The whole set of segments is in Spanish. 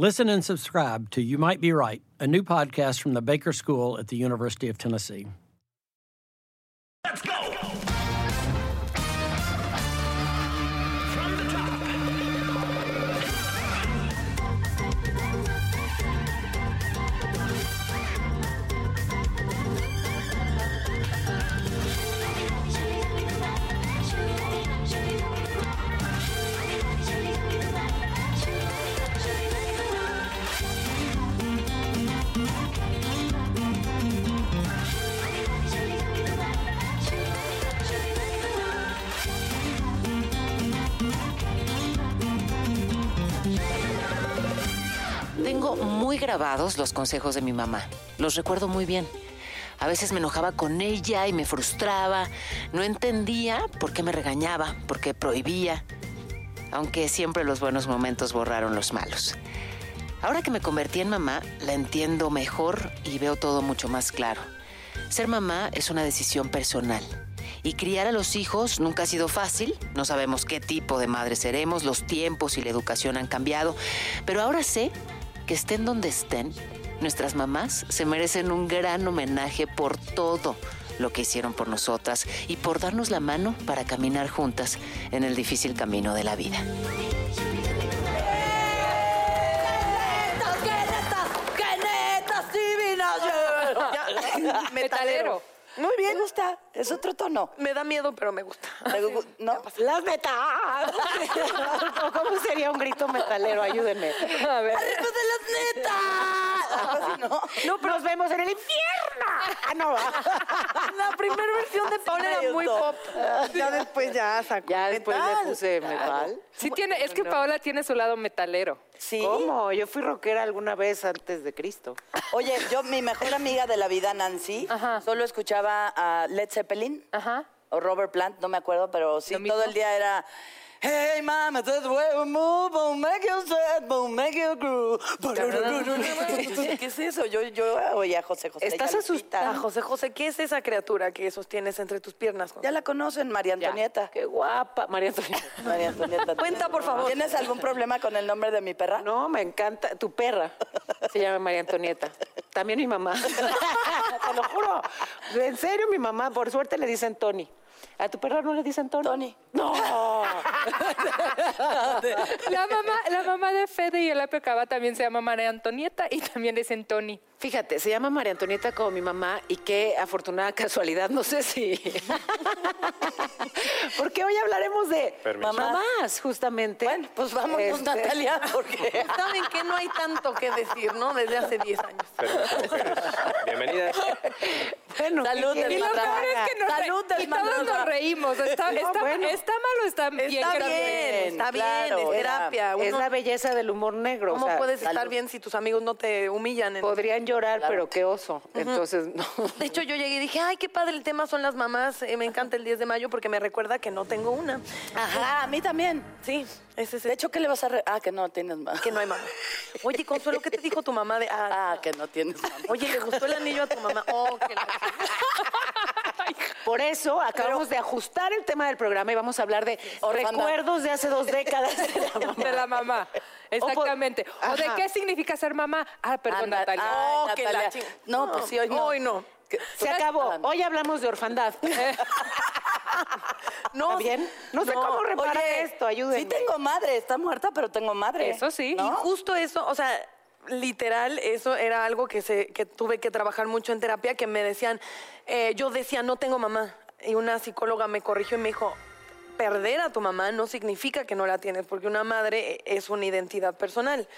Listen and subscribe to You Might Be Right, a new podcast from the Baker School at the University of Tennessee. Tengo muy grabados los consejos de mi mamá. Los recuerdo muy bien. A veces me enojaba con ella y me frustraba. No entendía por qué me regañaba, por qué prohibía. Aunque siempre los buenos momentos borraron los malos. Ahora que me convertí en mamá, la entiendo mejor y veo todo mucho más claro. Ser mamá es una decisión personal. Y criar a los hijos nunca ha sido fácil. No sabemos qué tipo de madre seremos, los tiempos y la educación han cambiado. Pero ahora sé que estén donde estén, nuestras mamás se merecen un gran homenaje por todo lo que hicieron por nosotras y por darnos la mano para caminar juntas en el difícil camino de la vida. Metalero. Muy bien, me gusta. Es otro tono. Me da miedo, pero me gusta. Me gu- ¿No? Las metas. ¿Cómo sería un grito metalero? Ayúdenme. A ver. ¡Arriba de las netas! ¿no? No, Nos vemos en el infierno. Ah, no va. La primera versión de Paula era muy pop. Ya después ya sacó Ya después metal. le puse metal. Sí tiene, es que Paola tiene su lado metalero. Sí. ¿Cómo? Yo fui rockera alguna vez antes de Cristo. Oye, yo, mi mejor amiga de la vida, Nancy, Ajá. solo escuchaba a Led Zeppelin Ajá. o Robert Plant, no me acuerdo, pero sí, mismo. todo el día era... Hey, mama, that's the way we move, we'll make you sweat, we'll make you groove. ¿Qué es eso? Yo, yo oía a José José. Estás asustada. José José, ¿qué es esa criatura que sostienes entre tus piernas? José? Ya la conocen, María Antonieta. Qué guapa, María Antonieta. María Antonieta. Cuenta, por favor. ¿Tienes algún problema con el nombre de mi perra? No, me encanta. Tu perra se llama María Antonieta. También mi mamá. Te lo juro. En serio, mi mamá, por suerte le dicen Tony. ¿A tu perra no le dicen Tony? Tony. No. La mamá, la mamá de Fede y el Cava también se llama María Antonieta y también le dicen Tony. Fíjate, se llama María Antonieta como mi mamá y qué afortunada casualidad, no sé si. Porque hoy hablaremos de mamás, justamente. Bueno, pues vámonos, Este, Natalia, porque... ¿Saben que no hay tanto que decir, no? Desde hace 10 años. Bienvenidas. Bueno, Salud, ¿qué Y lo peor es que nos, re- Salud, y todos nos reímos. ¿Está, No, está, bueno. ¿está mal o está bien? Está bien, está bien, claro, es era- terapia. Es Uno- la belleza del humor negro. o ¿Cómo sea, puedes estar salud. bien si tus amigos no te humillan? en- Podrían llorar, pero qué oso. Entonces, no. De hecho, yo llegué y dije, ay, qué padre el tema son las mamás. eh, me encanta el 10 de mayo porque me recuerda que no tengo una. Ajá, a mí también. Sí, ese es De hecho, ¿qué le vas a... re- Ah, que no tienes más. que no hay mamá. Oye, Consuelo, ¿qué te dijo tu mamá de... Ah, Ah, que no tienes mamá. Oye, ¿le gustó el anillo a tu mamá? Oh, que la... Por eso acabamos de ajustar el tema del programa y vamos a hablar de recuerdos de hace dos décadas de la mamá. De la mamá. Exactamente. O, de qué significa ser mamá. Ah, perdón, Anda- Natalia. Ay, oh, que la No, pues sí, hoy no. Hoy no. Se acabó. Ah, Hoy hablamos de orfandad. No, ¿Está bien? No sé cómo reparar Oye, esto, ayúdenme. Sí tengo madre, está muerta, pero tengo madre. Eso sí. ¿no? Y justo eso, o sea, literal, eso era algo que, se, que tuve que trabajar mucho en terapia, que me decían, eh, yo decía, no tengo mamá. Y una psicóloga me corrigió y me dijo, perder a tu mamá no significa que no la tienes, porque una madre es una identidad personal.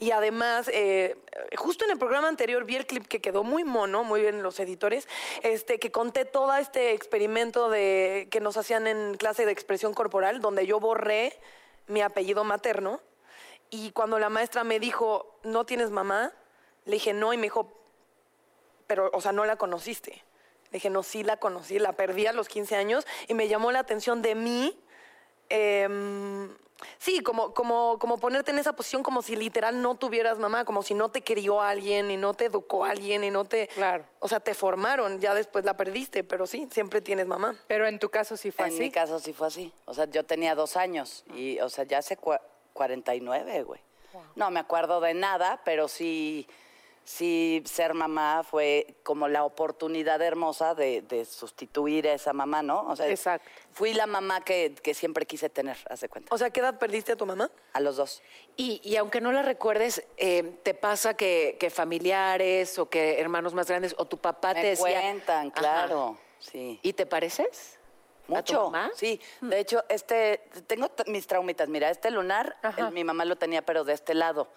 Y además, eh, justo en el programa anterior vi el clip que quedó muy mono, muy bien los editores, este, que conté todo este experimento de, que nos hacían en clase de expresión corporal, donde yo borré mi apellido materno. Y cuando la maestra me dijo, ¿no tienes mamá? Le dije, no, y me dijo, pero, o sea, no la conociste. Le dije, no, sí la conocí, la perdí a los 15 años y me llamó la atención de mí. em, sí, como, como, como ponerte en esa posición como si literal no tuvieras mamá, como si no te crió alguien y no te educó alguien y no te... Claro. O sea, te formaron, ya después la perdiste, pero sí, siempre tienes mamá. Pero en tu caso sí fue En así. mi caso sí fue así. O sea, yo tenía dos años y, o sea, ya hace 49, güey. No me acuerdo de nada, pero sí, sí ser mamá fue como la oportunidad hermosa de, de sustituir a esa mamá, ¿no? O sea, Exacto. fui la mamá que, que siempre quise tener, hace cuenta. O sea, ¿qué edad perdiste a tu mamá? A los dos. Y, y aunque no la recuerdes, eh, ¿te pasa que, que familiares o que hermanos más grandes o tu papá te decía... cuentan, Ajá. claro. Sí. ¿Y te pareces? ¿A tu Mucho. mamá? Sí, de hecho, este, tengo mis traumitas. Mira, este lunar, el- mi mamá lo tenía, pero de este lado.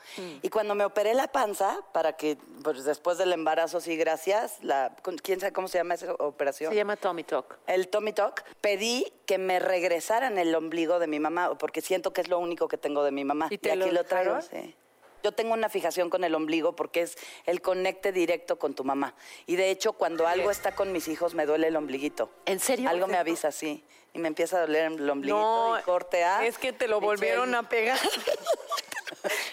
Y cuando me operé la panza, para que, pues después del embarazo, sí, gracias, la, ¿quién sabe cómo se llama esa operación? Se llama Tommy Talk. El Tommy Talk, pedí que me regresaran el ombligo de mi mamá, porque siento que es lo único que tengo de mi mamá. ¿Y te aquí lo lo traigo, sí. Yo tengo una fijación con el ombligo porque es el conecte directo con tu mamá. Y de hecho, cuando algo está con mis hijos, me duele el ombliguito. ¿En serio? Algo me avisa, sí. Y me empieza a doler el ombliguito y corte A. es que te lo volvieron a pegar.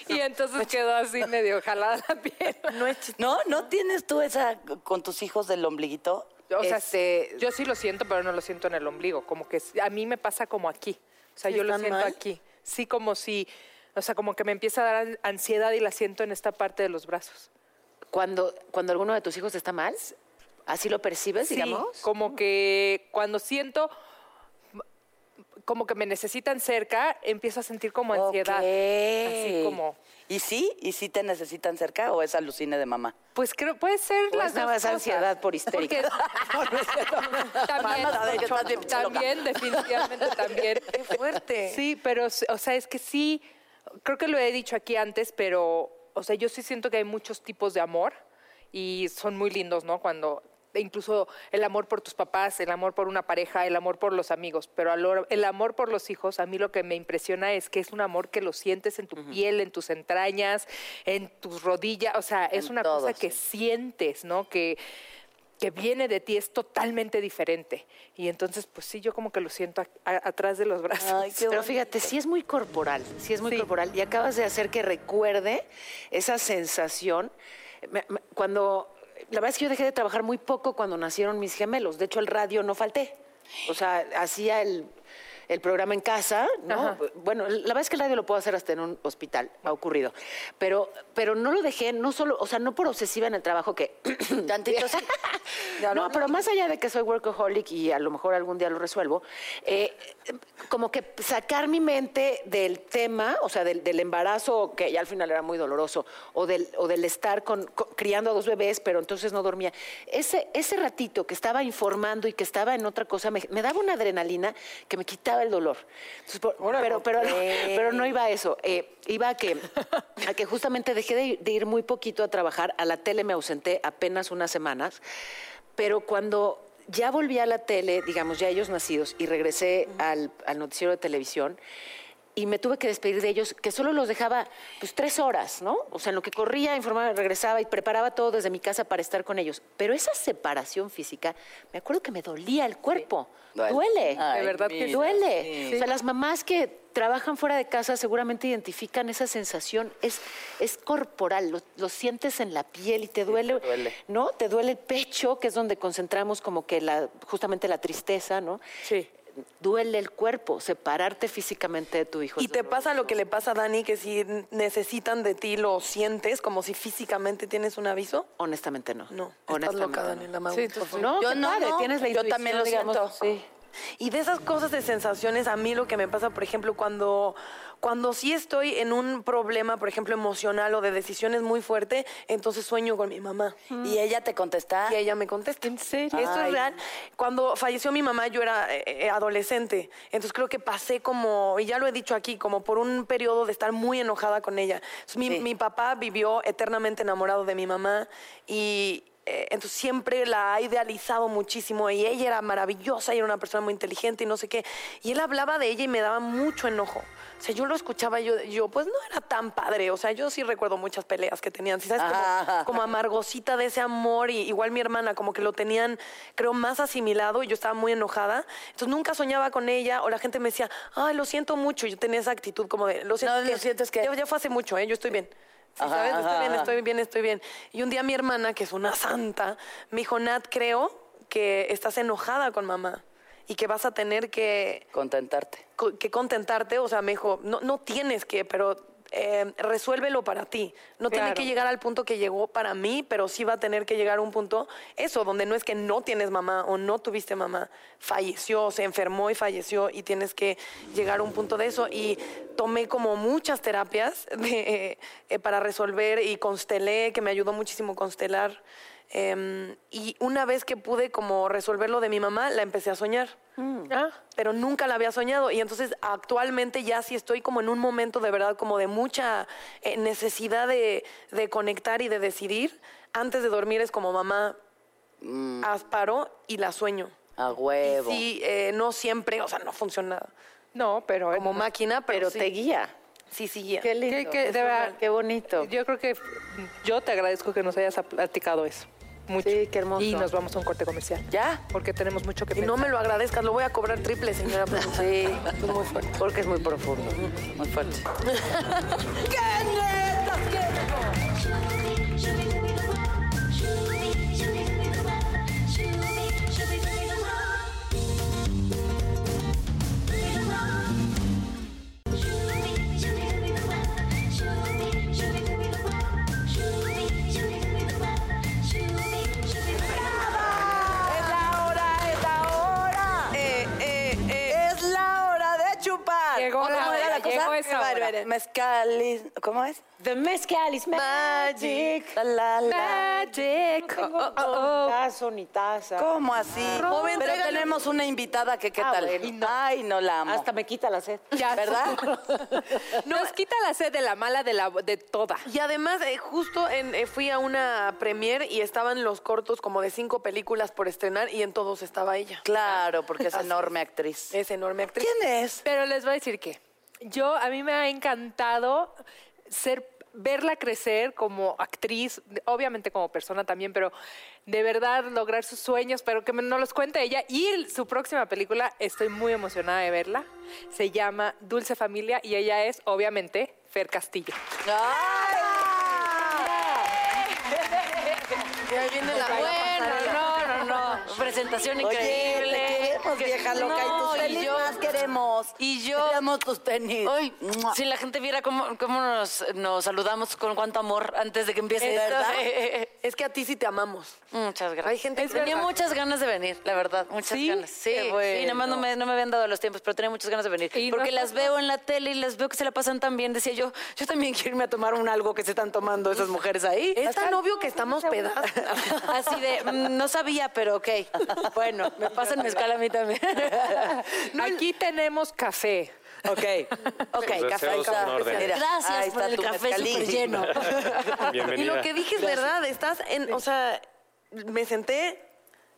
Y entonces quedó así medio jalada la piel. no es ¿No? ¿No tienes tú esa con tus hijos del ombliguito? O sea, Este- yo sí lo siento, pero no lo siento en el ombligo. Como que a mí me pasa como aquí. O sea, ¿Sí yo lo siento mal? aquí. Sí, como si, o sea, como que me empieza a dar an- ansiedad y la siento en esta parte de los brazos. Cuando, cuando alguno de tus hijos está mal, ¿así lo percibes, Sí, digamos? como que cuando siento como que me necesitan cerca, empiezo a sentir como ansiedad. Así como, ¿Y sí? ¿Y sí te necesitan cerca o es alucine de mamá? pues creo, puede ser O las es dos más cosas. ansiedad por histérica. Porque- también, Mamá, de hecho, también también, definitivamente también. Qué fuerte. Sí, pero, o sea, es que sí, creo que lo he dicho aquí antes, pero, o sea, yo sí siento que hay muchos tipos de amor y son muy lindos, ¿no? Cuando incluso el amor por tus papás, el amor por una pareja, el amor por los amigos, pero el amor por los hijos, a mí lo que me impresiona es que es un amor que lo sientes en tu piel, en tus entrañas, en tus rodillas, o sea, es En una todo, cosa que sí. sientes, ¿no? Que que viene de ti es totalmente diferente. Y entonces, pues sí, yo como que lo siento a- a- atrás de los brazos. Ay, qué Pero fíjate, sí es muy corporal, sí es muy Sí. corporal. Y acabas de hacer que recuerde esa sensación. Cuando, la verdad es que yo dejé de trabajar muy poco cuando nacieron mis gemelos. De hecho, el radio no falté. O sea, hacía el, el programa en casa, ¿no? Ajá. Bueno, la verdad es que el radio lo puedo hacer hasta en un hospital, ha ocurrido. Pero, pero no lo dejé, no solo, o sea, no por obsesiva en el trabajo que... Tantito sí. no, pero más allá de que soy workaholic y a lo mejor algún día lo resuelvo, eh, como que sacar mi mente del tema, o sea, del, del embarazo, que ya al final era muy doloroso, o del, o del estar con, con- criando a dos bebés, pero entonces no dormía. Ese, ese ratito que estaba informando y que estaba en otra cosa, me, me daba una adrenalina que me quitaba el dolor. Entonces, por- pero, pero, pero no iba a eso. eh, iba a que, a que justamente dejé de, de ir muy poquito a trabajar. A la tele me ausenté apenas unas semanas. Pero cuando ya volví a la tele, digamos, ya ellos nacidos, y regresé al, al noticiero de televisión, y me tuve que despedir de ellos, que solo los dejaba pues tres horas, ¿no? O sea, en lo que corría, informaba, regresaba y preparaba todo desde mi casa para estar con ellos. Pero esa separación física, me acuerdo que me dolía el cuerpo. Duele. Duele. Ay, De verdad que Duele. sí. O sea, las mamás que trabajan fuera de casa seguramente identifican esa sensación. Es, es corporal, lo, lo sientes en la piel y te duele, te duele. ¿no? Te duele el pecho, que es donde concentramos como que la, justamente la tristeza, ¿no? Sí. Duele el cuerpo, separarte físicamente de tu hijo. Y te pasa lo que le pasa a Dani, que si necesitan de ti lo sientes, como si físicamente tienes un aviso. Honestamente no. No, estás Honestamente loca, no. Daniela Mau, Sí, tú-. No, Yo no, padre, no. tienes la Yo también lo digamos, siento. Sí. Y de esas cosas de sensaciones, a mí lo que me pasa, por ejemplo, cuando, Cuando sí estoy en un problema, por ejemplo, emocional o de decisiones muy fuerte, entonces sueño con mi mamá. Y ella te contesta. Y ella me contesta. ¿En serio? Esto Ay. es real. Cuando falleció mi mamá, yo era eh, eh, adolescente. Entonces creo que pasé como, y ya lo he dicho aquí, como por un periodo de estar muy enojada con ella. Entonces, mi, Sí. mi papá vivió eternamente enamorado de mi mamá y eh, entonces siempre la ha idealizado muchísimo y ella era maravillosa y era una persona muy inteligente y no sé qué. Y él hablaba de ella y me daba mucho enojo. O sea, yo lo escuchaba y yo, yo pues no era tan padre. O sea, yo sí recuerdo muchas peleas que tenían. ¿sí ¿Sabes? Como, Ajá. como amargosita de ese amor. Y igual mi hermana, como que lo tenían, creo, más asimilado y yo estaba muy enojada. Entonces nunca soñaba con ella o la gente me decía, ay, lo siento mucho. Y yo tenía esa actitud como de, lo siento. No, lo sientes que- Ya, ya fue hace mucho, ¿eh? Yo estoy bien. Sí, Ajá, ¿sabes? ajá, Estoy bien, estoy bien, estoy bien. Y un día mi hermana, que es una santa, me dijo, Nat, creo que estás enojada con mamá y que vas a tener que Contentarte. co- que contentarte, o sea, me dijo, no, no tienes que, pero eh, resuélvelo para ti. No tiene que llegar al punto que llegó para mí, pero sí va a tener que llegar a un punto, eso, donde no es que no tienes mamá o no tuviste mamá, falleció, se enfermó y falleció y tienes que llegar a un punto de eso. Y tomé como muchas terapias de, eh, para resolver y constelé, que me ayudó muchísimo constelar. Em, y una vez que pude como resolver lo de mi mamá, la empecé a soñar. Ah, Pero nunca la había soñado. Y entonces actualmente ya sí estoy como en un momento de verdad como de mucha eh, necesidad de, de conectar y de decidir. Antes de dormir es como mamá, asparo y la sueño. A Y huevo. sí, eh, no siempre, o sea, no funciona no, pero... como máquina, pero, Pero sí. te guía. Sí, sí, guía. Qué lindo. De verdad- real. Qué bonito. Yo creo que yo te agradezco que nos hayas platicado eso. Mucho. Sí, qué hermoso. Y nos vamos a un corte comercial. ¿Ya? Porque tenemos mucho que Y no pensar. me lo agradezcas, lo voy a cobrar triple, señora. Sí. Muy fuerte. Porque es muy profundo. Muy fuerte. Es Mezcalis, ¿cómo es? The mezcal is magic. La, la, la. Magic. Oh, oh, oh. Tazo ni taza. ¿Cómo así? Joven, Pero tenemos una invitada que qué Ah, tal. bueno. Ay, no la amo. Hasta me quita la sed. Ya. ¿Verdad? Nos quita la sed de la mala de la de toda. Y además, eh, justo en, eh, fui a una premiere y estaban los cortos como de cinco películas por estrenar y en todos estaba ella. Claro, porque es enorme actriz. Es enorme actriz. ¿Quién es? Pero les voy a decir que yo a mí me ha encantado ser verla crecer como actriz, obviamente como persona también, pero de verdad lograr sus sueños, pero que no los cuente ella. Y su próxima película, estoy muy emocionada de verla. Se llama Dulce Familia y ella es, obviamente, Fer Castillo. Y ahí viene la Bueno, no, no, no. Presentación increíble. Queremos, vieja loca. y tus No, tenis yo- más queremos. Y yo- Queremos tus tenis. Mua. si la gente viera cómo, cómo nos, nos saludamos con cuánto amor antes de que empiece ¿Es esto. verdad? Es que a ti sí te amamos. Muchas gracias. Hay gente que- tenía muchas ganas de venir, la verdad, muchas ¿Sí? ganas. Sí, Qué sí, bueno. nada más no me, no me habían dado los tiempos, pero tenía muchas ganas de venir. Y Porque las veo en la tele y las veo que se la pasan tan bien. Decía yo, yo también quiero irme a tomar un algo que se están tomando esas mujeres ahí. Es tan obvio que estamos pedadas. Así de, mm, no sabía, pero ok. Bueno, me pasan mezcal a mí también. Aquí tenemos café. Ok, ok, café. Gracias ahí por está el tu café súper lleno. Y lo que dije es verdad, estás en, o sea, me senté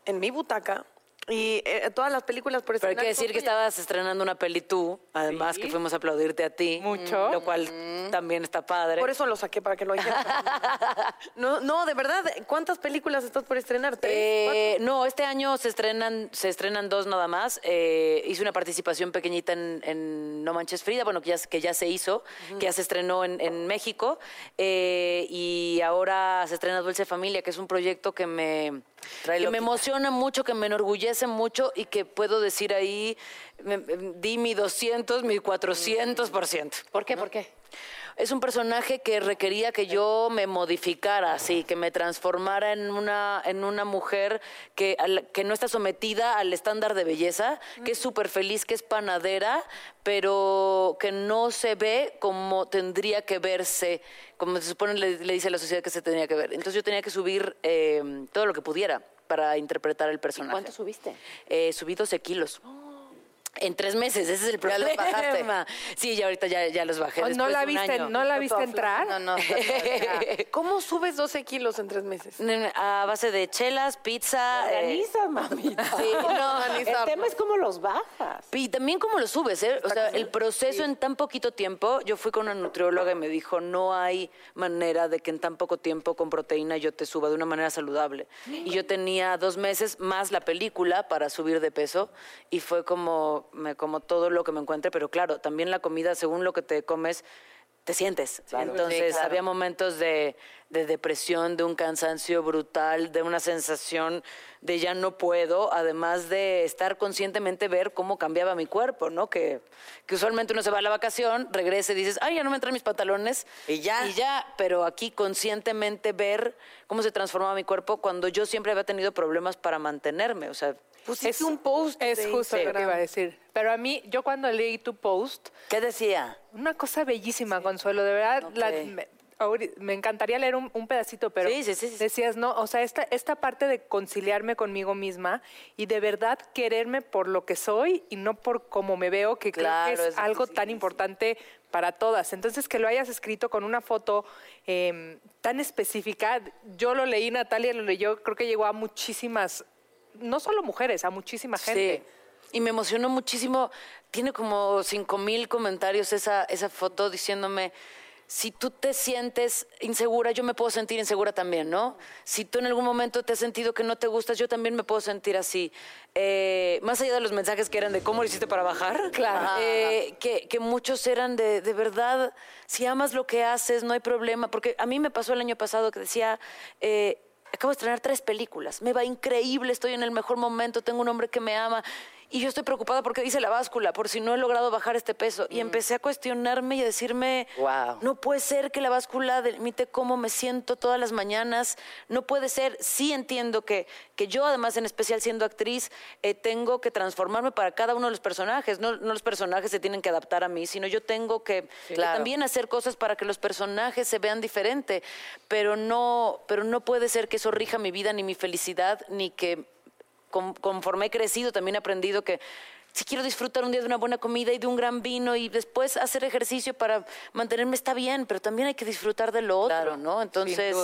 en mi butaca y eh, todas las películas por Pero hay que decir que tuyas. estabas estrenando una peli tú, además Sí. que fuimos a aplaudirte a ti. Mucho. Lo cual también está padre. Por eso lo saqué, para que lo dijeran. No, no, de verdad, ¿cuántas películas estás por estrenar? ¿Tres? Eh, no, este año se estrenan, se estrenan dos nada más. Eh, hice una participación pequeñita en, en No Manches Frida, bueno, que ya, que ya se hizo, que ya se estrenó en, en México. Eh, y ahora se estrena Dulce Familia, que es un proyecto que me, Que me emociona mucho, que me enorgullece mucho y que puedo decir ahí, me- me- di mi 200, mi 400%. ¿Por qué? ¿Por qué? Es un personaje que requería que yo me modificara, sí, que me transformara en una, en una mujer que, al- que no está sometida al estándar de belleza, que es súper feliz, que es panadera, pero que no se ve como tendría que verse, como se supone le, le dice a la sociedad que se tenía que ver. Entonces yo tenía que subir eh, todo lo que pudiera para interpretar el personaje. ¿Cuánto subiste? Eh, subí 12 kilos. En tres meses, ese es el Ya problema. los bajaste. Sí, ya ahorita ya, ya los bajé. ¿No la de un viste, año. ¿no la viste entrar? No, no. ¿Cómo subes 12 kilos en tres meses? A base de chelas, pizza. eh, Organiza, mamita. sí, no, Organiza. El tema es cómo los bajas. Y también cómo lo subes, ¿eh? O sea, el proceso en tan poquito tiempo. Yo fui con una nutrióloga y me dijo, no hay manera de que en tan poco tiempo con proteína yo te suba de una manera saludable. Y yo tenía dos meses más la película para subir de peso y fue como, me como todo lo que me encuentre, pero claro, también la comida, según lo que te comes, te sientes. Entonces claro. había momentos de, de depresión, de un cansancio brutal, de una sensación de ya no puedo, además de estar conscientemente ver cómo cambiaba mi cuerpo, ¿no? Que, que usualmente uno se va a la vacación, regresa y dices, ay, ya no me entran mis pantalones. Y ya. Y ya, pero aquí conscientemente ver cómo se transformaba mi cuerpo cuando yo siempre había tenido problemas para mantenerme. O sea, Pusiste un post. Es justo lo que iba a decir. Pero a mí, yo cuando leí tu post, ¿qué decía? una cosa bellísima, Consuelo, de verdad, la- me, encantaría leer un, un pedacito, pero Sí, sí, sí, sí. decías, no, o sea, esta, esta parte de conciliarme conmigo misma y de verdad quererme por lo que soy y no por cómo me veo, que Claro, creo que es, es algo tan importante para todas. Entonces, que lo hayas escrito con una foto eh, tan específica, yo lo leí, Natalia lo leyó, creo que llegó a muchísimas, no solo mujeres, a muchísima gente. Sí. Y me emocionó muchísimo. Tiene como cinco mil comentarios esa, esa foto diciéndome, si tú te sientes insegura, yo me puedo sentir insegura también, ¿no? Si tú en algún momento te has sentido que no te gustas, yo también me puedo sentir así. Eh, más allá de los mensajes que eran de cómo lo hiciste para bajar, Claro. eh, que, que muchos eran de, de verdad, si amas lo que haces, no hay problema. Porque a mí me pasó el año pasado que decía, eh, acabo de estrenar tres películas, me va increíble, estoy en el mejor momento, tengo un hombre que me ama. Y yo estoy preocupada porque dice la báscula, por si no he logrado bajar este peso. Y empecé a cuestionarme y a decirme, Guau. no puede ser que la báscula delimite cómo me siento todas las mañanas. No puede ser. Sí entiendo que, que yo, además, en especial siendo actriz, eh, tengo que transformarme para cada uno de los personajes. No, no los personajes se tienen que adaptar a mí, sino yo tengo que, que Claro. también hacer cosas para que los personajes se vean diferente. Pero no, pero no puede ser que eso rija mi vida, ni mi felicidad, ni que con- conforme he crecido también he aprendido que si quiero disfrutar un día de una buena comida y de un gran vino y después hacer ejercicio para mantenerme está bien, pero también hay que disfrutar de lo otro, Claro, ¿no? Entonces,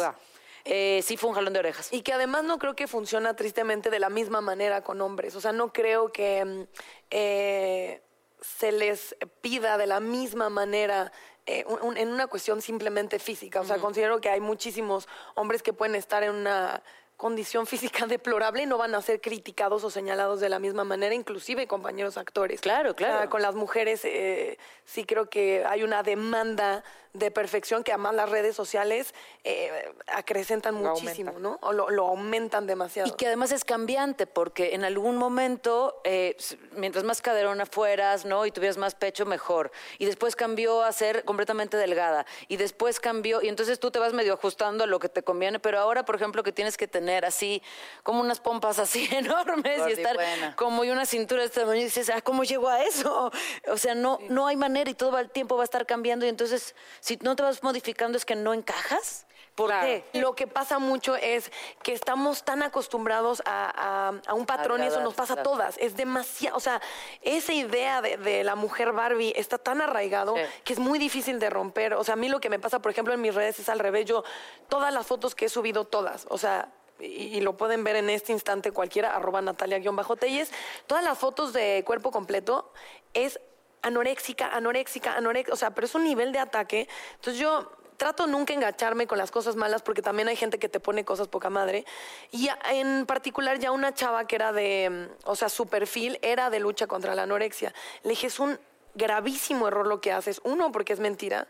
eh, sí fue un jalón de orejas. Y que además no creo que funciona tristemente de la misma manera con hombres. O sea, no creo que mm, eh, se les pida de la misma manera eh, un- un- en una cuestión simplemente física. O sea, considero que hay muchísimos hombres que pueden estar en una condición física deplorable y no van a ser criticados o señalados de la misma manera, inclusive compañeros actores. Claro, claro. O sea, con las mujeres eh, sí creo que hay una demanda de perfección que además las redes sociales eh, acrecentan Lo muchísimo, aumentan. ¿no? O lo, lo aumentan demasiado. Y que además es cambiante, porque en algún momento, eh, mientras más caderona fueras, ¿no? Y tuvieras más pecho, mejor. Y después cambió a ser completamente delgada. Y después cambió, y entonces tú te vas medio ajustando a lo que te conviene. Pero ahora, por ejemplo, que tienes que tener así, como unas pompas así enormes y estar como y una cintura de este tamaño, y dices, ah, ¿cómo llego a eso? O sea, no, no hay manera y todo el tiempo va a estar cambiando. Y entonces, si no te vas modificando, es que no encajas. ¿Por Claro. qué? Lo que pasa mucho es que estamos tan acostumbrados a, a- a un patrón y eso nos pasa a todas. Es demasiado, o sea, esa idea de, de la mujer Barbie está tan arraigado Sí. que es muy difícil de romper. O sea, a mí lo que me pasa, por ejemplo, en mis redes es al revés. Yo, todas las fotos que he subido, todas, o sea... Y, y lo pueden ver en este instante cualquiera, arroba Natalia-Telles. Todas las fotos de cuerpo completo es anoréxica, anoréxica, anoréxica, o sea, pero es un nivel de ataque. Entonces yo trato nunca engancharme con las cosas malas porque también hay gente que te pone cosas poca madre. Y en particular ya una chava que era de, o sea, su perfil era de lucha contra la anorexia. Le dije, es un gravísimo error lo que haces. Uno, porque es mentira.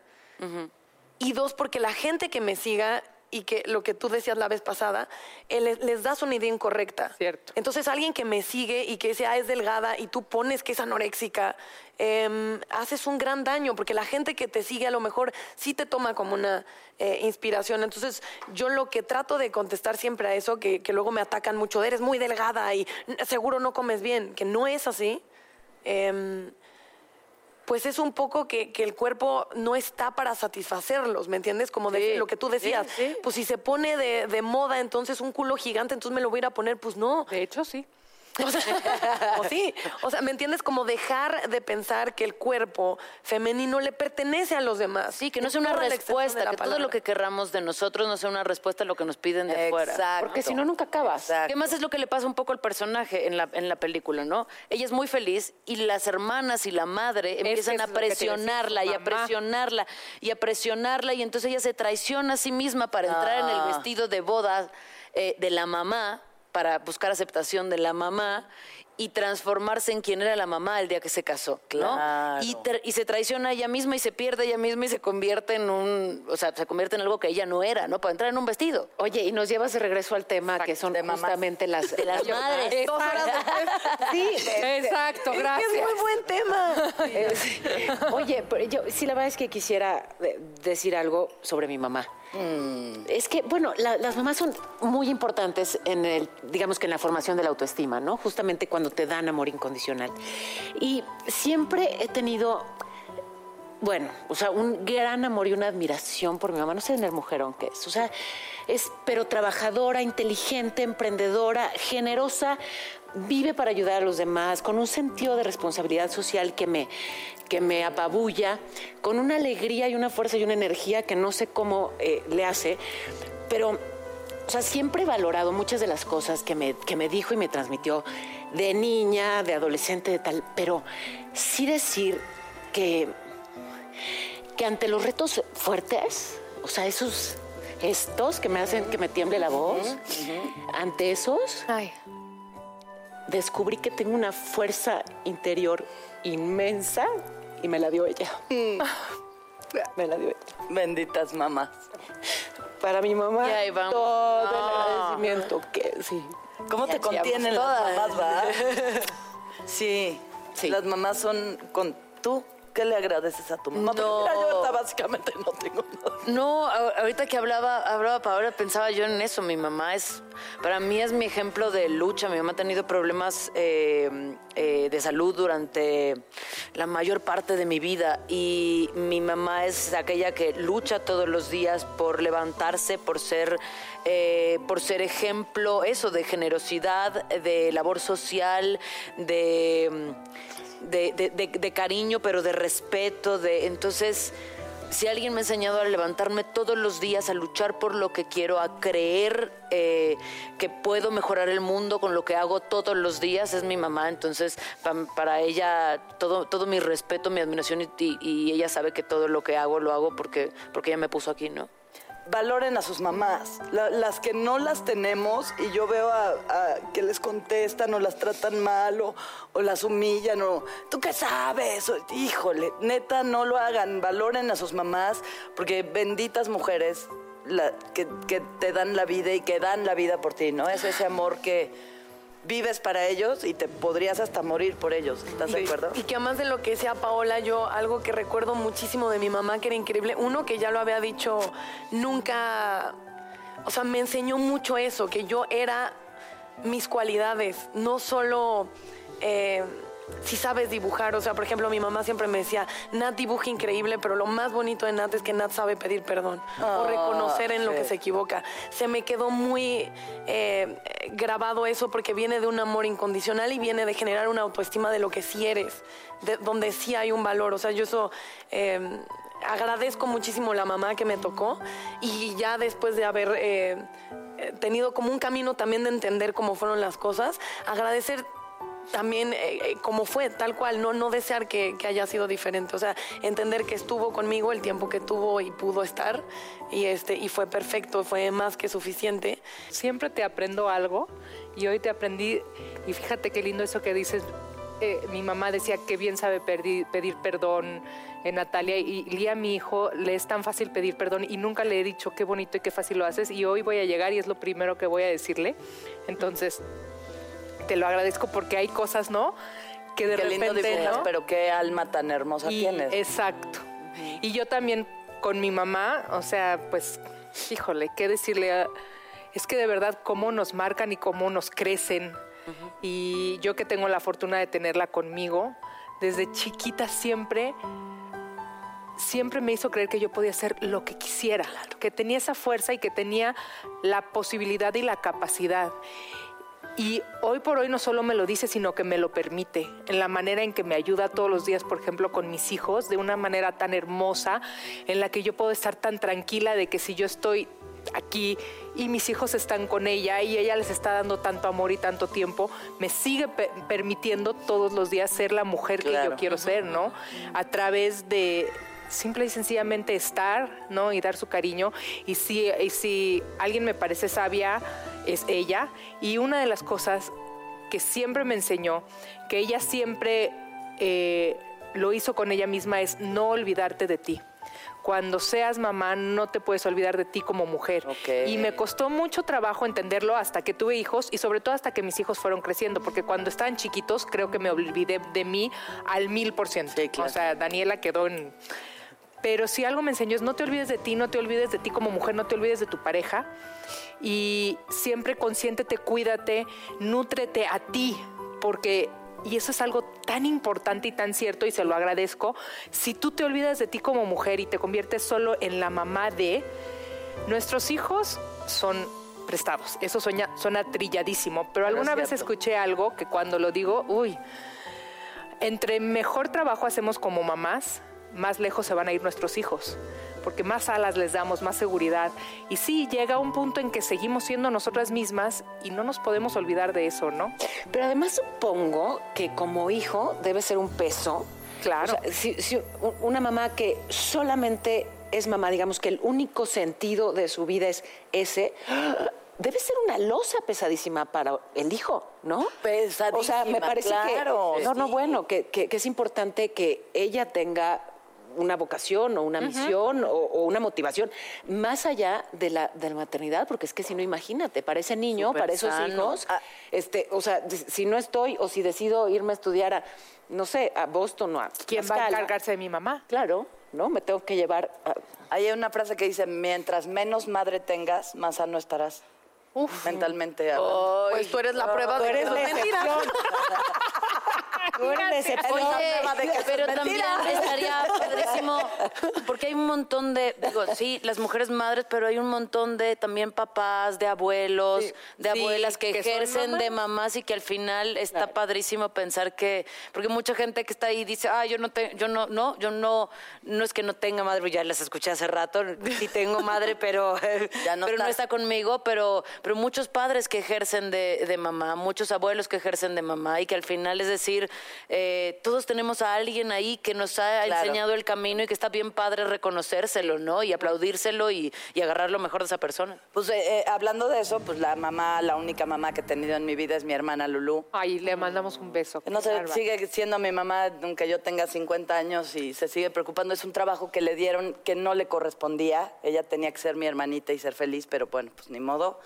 Y dos, porque la gente que me siga y que lo que tú decías la vez pasada, eh, les, les das una idea incorrecta. Cierto. Entonces alguien que me sigue y que dice, ah, es delgada y tú pones que es anoréxica, em, haces un gran daño porque la gente que te sigue a lo mejor sí te toma como una eh, inspiración. Entonces yo lo que trato de contestar siempre a eso, que, que luego me atacan mucho, eres muy delgada y "N- seguro no comes bien, que no es así. Pues es un poco que, que el cuerpo no está para satisfacerlos, ¿me entiendes? Como de, Sí, lo que tú decías, sí, sí. pues si se pone de, de moda entonces un culo gigante, entonces me lo voy a ir a poner, pues no. De hecho, sí. O sea, o sí, o sea, ¿me entiendes? Como dejar de pensar que el cuerpo femenino le pertenece a los demás. Sí, que no sea una respuesta, que todo lo que querramos de nosotros no sea una respuesta a lo que nos piden de fuera. Exacto. Porque si no, nunca acabas. Exacto. ¿Qué más es lo que le pasa un poco al personaje en la, en la película, no? Ella es muy feliz y las hermanas y la madre empiezan es a que presionarla y a presionarla y a presionarla y entonces ella se traiciona a sí misma para entrar en el Ah. vestido de boda eh, de la mamá, para buscar aceptación de la mamá y transformarse en quien era la mamá el día que se casó, ¿no? Claro. Y, se traiciona a ella misma y se pierde ella misma y se convierte en un, o sea, se convierte en algo que ella no era, ¿no? Para entrar en un vestido. Oye, y nos llevas de regreso al tema que son de justamente las, De las madres. Dos horas después. Sí, Exacto, Es que gracias. es muy buen tema. Eh, Oye, pero yo sí la verdad es que quisiera eh, decir algo sobre mi mamá. Es que, bueno, la- las mamás son muy importantes en el, digamos que en la formación de la autoestima, ¿no? Justamente cuando te dan amor incondicional. Y siempre he tenido, bueno, o sea, un gran amor y una admiración por mi mamá, no sé en el mujerón que es. O sea, es, pero trabajadora, inteligente, emprendedora, generosa, vive para ayudar a los demás, con un sentido de responsabilidad social que me, que me apabulla, con una alegría y una fuerza y una energía que no sé cómo eh, le hace, pero o sea, siempre he valorado muchas de las cosas que me, que me dijo y me transmitió de niña, de adolescente, de tal, pero sí decir que, que ante los retos fuertes, o sea, esos estos que me hacen que me tiemble la voz, ante esos, Ay, descubrí que tengo una fuerza interior inmensa y me la dio ella. Me la dio ella. Benditas mamás. Para mi mamá, Y ahí vamos. todo el No. agradecimiento que sí. ¿Cómo te contienen las mamás, va? Sí. Sí. Las mamás son con tú. ¿Qué le agradeces a tu mamá? No. Mira, yo ahorita básicamente no tengo nada. No, ahorita que hablaba, hablaba Paola, pensaba yo en eso. Mi mamá es, para mí es mi ejemplo de lucha. Mi mamá ha tenido problemas eh, eh, de salud durante la mayor parte de mi vida y mi mamá es aquella que lucha todos los días por levantarse, por ser, eh, por ser ejemplo, eso, de generosidad, de labor social, de de, de- de- de cariño, pero de respeto, de entonces si alguien me ha enseñado a levantarme todos los días, a luchar por lo que quiero, a creer eh, que puedo mejorar el mundo con lo que hago todos los días, es mi mamá. Entonces, pa- para ella, todo, todo mi respeto, mi admiración, y, y- y ella sabe que todo lo que hago lo hago porque, porque ella me puso aquí, ¿no? Valoren a sus mamás. La- las que no las tenemos y yo veo a, que les contestan o las tratan mal o, o las humillan o tú qué sabes. Híjole, neta, no lo hagan. Valoren a sus mamás porque benditas mujeres que, que te dan la vida y que dan la vida por ti, ¿no? Es ese amor que vives para ellos y te podrías hasta morir por ellos. ¿Estás de acuerdo? Y que además de lo que decía Paola, yo algo que recuerdo muchísimo de mi mamá, que era increíble, uno que ya lo había dicho, nunca, o sea, me enseñó mucho eso, que yo era mis cualidades, no solo... eh, si sabes dibujar, o sea, por ejemplo, mi mamá siempre me decía, Nat dibuja increíble, pero lo más bonito de Nat es que Nat sabe pedir perdón o Ah, reconocer en lo que se equivoca. Se me quedó muy eh, grabado eso porque viene de un amor incondicional y viene de generar una autoestima de lo que sí eres, de donde sí hay un valor. O sea, yo eso eh, agradezco muchísimo la mamá que me tocó y ya después de haber eh, eh, tenido como un camino también de entender cómo fueron las cosas, agradecer también eh, eh, como fue, tal cual, no, no desear que, haya sido diferente, o sea, entender que estuvo conmigo el tiempo que tuvo y pudo estar y, este, y fue perfecto, fue más que suficiente. siempre te aprendo algo y hoy te aprendí, y fíjate qué lindo eso que dices, eh, mi mamá decía que bien sabe pedir perdón en Natalia y Lía, mi hijo, le es tan fácil pedir perdón y nunca le he dicho qué bonito y qué fácil lo haces y hoy voy a llegar y es lo primero que voy a decirle. Entonces, te lo agradezco porque hay cosas, ¿no? Que de Qué lindo repente, dibujas, ¿no? pero qué alma tan hermosa Y- tienes. Exacto. Y yo también con mi mamá, o sea, pues, híjole, ¿qué decirle? Es que de verdad cómo nos marcan y cómo nos crecen. Y yo que tengo la fortuna de tenerla conmigo, desde chiquita siempre, siempre me hizo creer que yo podía hacer lo que quisiera, que tenía esa fuerza y que tenía la posibilidad y la capacidad. Y hoy por hoy no solo me lo dice, sino que me lo permite, en la manera en que me ayuda todos los días, por ejemplo, con mis hijos, de una manera tan hermosa, en la que yo puedo estar tan tranquila de que si yo estoy aquí y mis hijos están con ella y ella les está dando tanto amor y tanto tiempo, me sigue pe- permitiendo todos los días ser la mujer que yo quiero ser, ¿no? A través de simple y sencillamente estar, ¿no? Y dar su cariño. Y si, y si alguien me parece sabia, es ella. Y una de las cosas que siempre me enseñó, que ella siempre eh, lo hizo con ella misma, es no olvidarte de ti. Cuando seas mamá, no te puedes olvidar de ti como mujer. Y me costó mucho trabajo entenderlo hasta que tuve hijos y sobre todo hasta que mis hijos fueron creciendo, porque cuando estaban chiquitos creo que me olvidé de mí al mil por ciento. O sea, Daniela quedó en... Pero si algo me enseñó es no te olvides de ti, no te olvides de ti como mujer, no te olvides de tu pareja. Y siempre consiéntete, cuídate, nútrete a ti, porque, y eso es algo tan importante y tan cierto, y se lo agradezco, si tú te olvidas de ti como mujer y te conviertes solo en la mamá de, nuestros hijos son prestados. Eso suena, suena trilladísimo, pero alguna vez escuché algo que cuando lo digo, uy, entre mejor trabajo hacemos como mamás, más lejos se van a ir nuestros hijos, porque más alas les damos, más seguridad. Y sí, llega un punto en que seguimos siendo nosotras mismas y no nos podemos olvidar de eso, ¿no? Pero además supongo que como hijo debe ser un peso. Claro. O sea, si, una mamá que solamente es mamá, digamos que el único sentido de su vida es ese, debe ser una losa pesadísima para el hijo, ¿no? Pesadísima, O sea, me parece claro, que... No, no, bueno, que, que- que es importante que ella tenga una vocación o una misión o, o una motivación más allá de la, de la maternidad, porque es que si no, imagínate, para ese niño, Súper para esos sano. hijos, este, o sea, si no estoy o si decido irme a estudiar a, no sé, a Boston o a ¿Quién va a encargarse de mi mamá? Claro, ¿no? Me tengo que llevar a- Hay una frase que dice, mientras menos madre tengas, más sano estarás. Mentalmente hablando. Pues tú eres la prueba de que eso es mentira. La excepción. Oye, pero también estaría padrísimo, porque hay un montón de, digo, sí, las mujeres madres, pero hay un montón de también papás, de abuelos, Sí. de Sí, abuelas que, ejercen de mamás. y que al final está padrísimo pensar que, porque mucha gente que está ahí dice, ah, yo no tengo, yo no, no, yo no, no es que no tenga madre, ya las escuché hace rato, sí tengo madre, pero, Ya no pero no está. está conmigo, pero, pero muchos padres que ejercen de, de mamá, muchos abuelos que ejercen de mamá y que al final es decir, eh, todos tenemos a alguien ahí que nos ha Claro. enseñado el camino y que está bien padre reconocérselo, ¿no? Y aplaudírselo y, y agarrar lo mejor de esa persona. Pues eh, eh, hablando de eso, pues la mamá, la única mamá que he tenido en mi vida es mi hermana Lulú. Ay, le mandamos un beso. No sé, sigue siendo mi mamá, aunque yo tenga 50 años y se sigue preocupando. Es un trabajo que le dieron que no le correspondía. Ella tenía que ser mi hermanita y ser feliz, pero bueno, pues ni modo.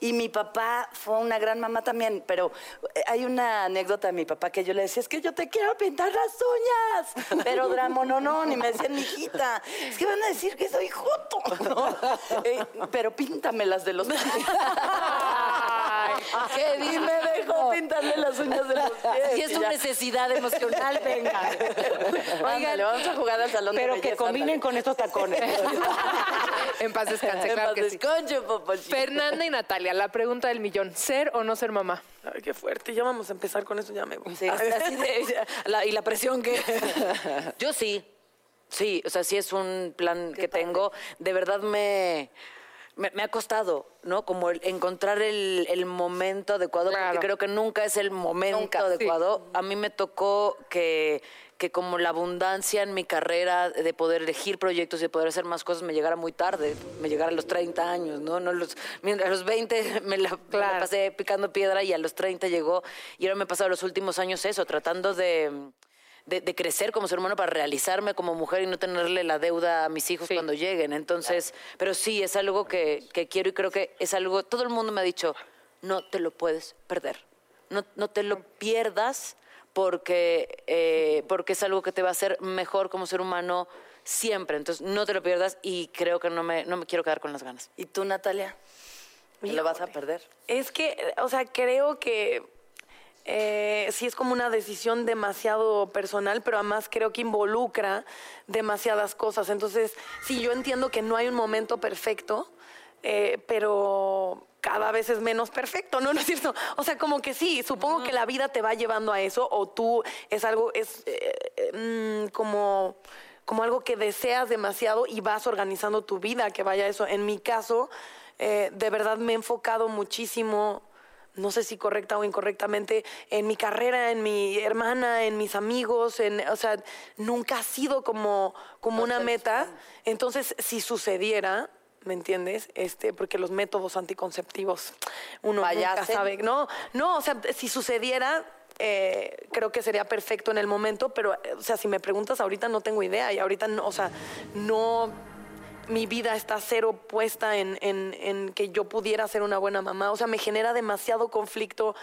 Y mi papá fue una gran mamá también, pero eh, hay una anécdota de mi papá que yo le decía, es que yo te quiero pintar las uñas, pero dramo, no, no, ni me decían, hijita, es que van a decir que soy joto, ¿no? Eh, pero píntamelas de los pies. ¿Qué Y me dejó pintarle las uñas de los pies. Si es tu necesidad emocional, venga. Ándale, vamos a jugar al salón de Pero que belleza, combinen ándale. con estos tacones. En paz descanse, En claro paz que sí. Fernanda y Natalia, la pregunta del millón, ¿ser o no ser mamá? Ay, qué fuerte. Ya vamos a empezar con eso, ya me voy. Sí. Así de- la- y la presión que... Yo sí, sí, o sea, sí es un plan que tengo. De verdad me... me, me ha costado, ¿no? Como el encontrar el, el momento adecuado, Claro. porque creo que nunca es el momento Nunca, sí. adecuado. A mí me tocó que, que como la abundancia en mi carrera de poder elegir proyectos y de poder hacer más cosas me llegara muy tarde, me llegara a los 30 años, ¿no? no los, a los 20 me la, me la pasé picando piedra y a los 30 llegó y ahora me he pasado los últimos años eso, tratando de... De, de crecer como ser humano para realizarme como mujer y no tenerle la deuda a mis hijos cuando lleguen. Entonces, pero sí, es algo que, que quiero y creo que es algo, todo el mundo me ha dicho, no te lo puedes perder. No, no te lo pierdas porque, eh, porque es algo que te va a hacer mejor como ser humano siempre. Entonces, no te lo pierdas y creo que no me, no me quiero quedar con las ganas. ¿Y tú, Natalia? ¿Te lo vas a perder? Es que, o sea, creo que eh, sí es como una decisión demasiado personal, pero además creo que involucra demasiadas cosas. Entonces, sí, yo entiendo que no hay un momento perfecto, eh, pero cada vez es menos perfecto, ¿no? ¿No es cierto? O sea, como que sí, supongo que la vida te va llevando a eso, o tú es algo, es eh, mm, como como algo que deseas demasiado y vas organizando tu vida que vaya a eso. En mi caso, de verdad me he enfocado muchísimo, no sé si correcta o incorrectamente, en mi carrera, en mi hermana, en mis amigos, en, o sea, nunca ha sido como, como una meta. Entonces, si sucediera, ¿me entiendes? Este, porque los métodos anticonceptivos, uno nunca sabe. No, no, o sea, si sucediera, eh, creo que sería perfecto en el momento, pero, eh, o sea, si me preguntas ahorita no tengo idea y ahorita, no, o sea, no, mi vida está cero puesta en, en- en que yo pudiera ser una buena mamá, o sea, me genera demasiado conflicto.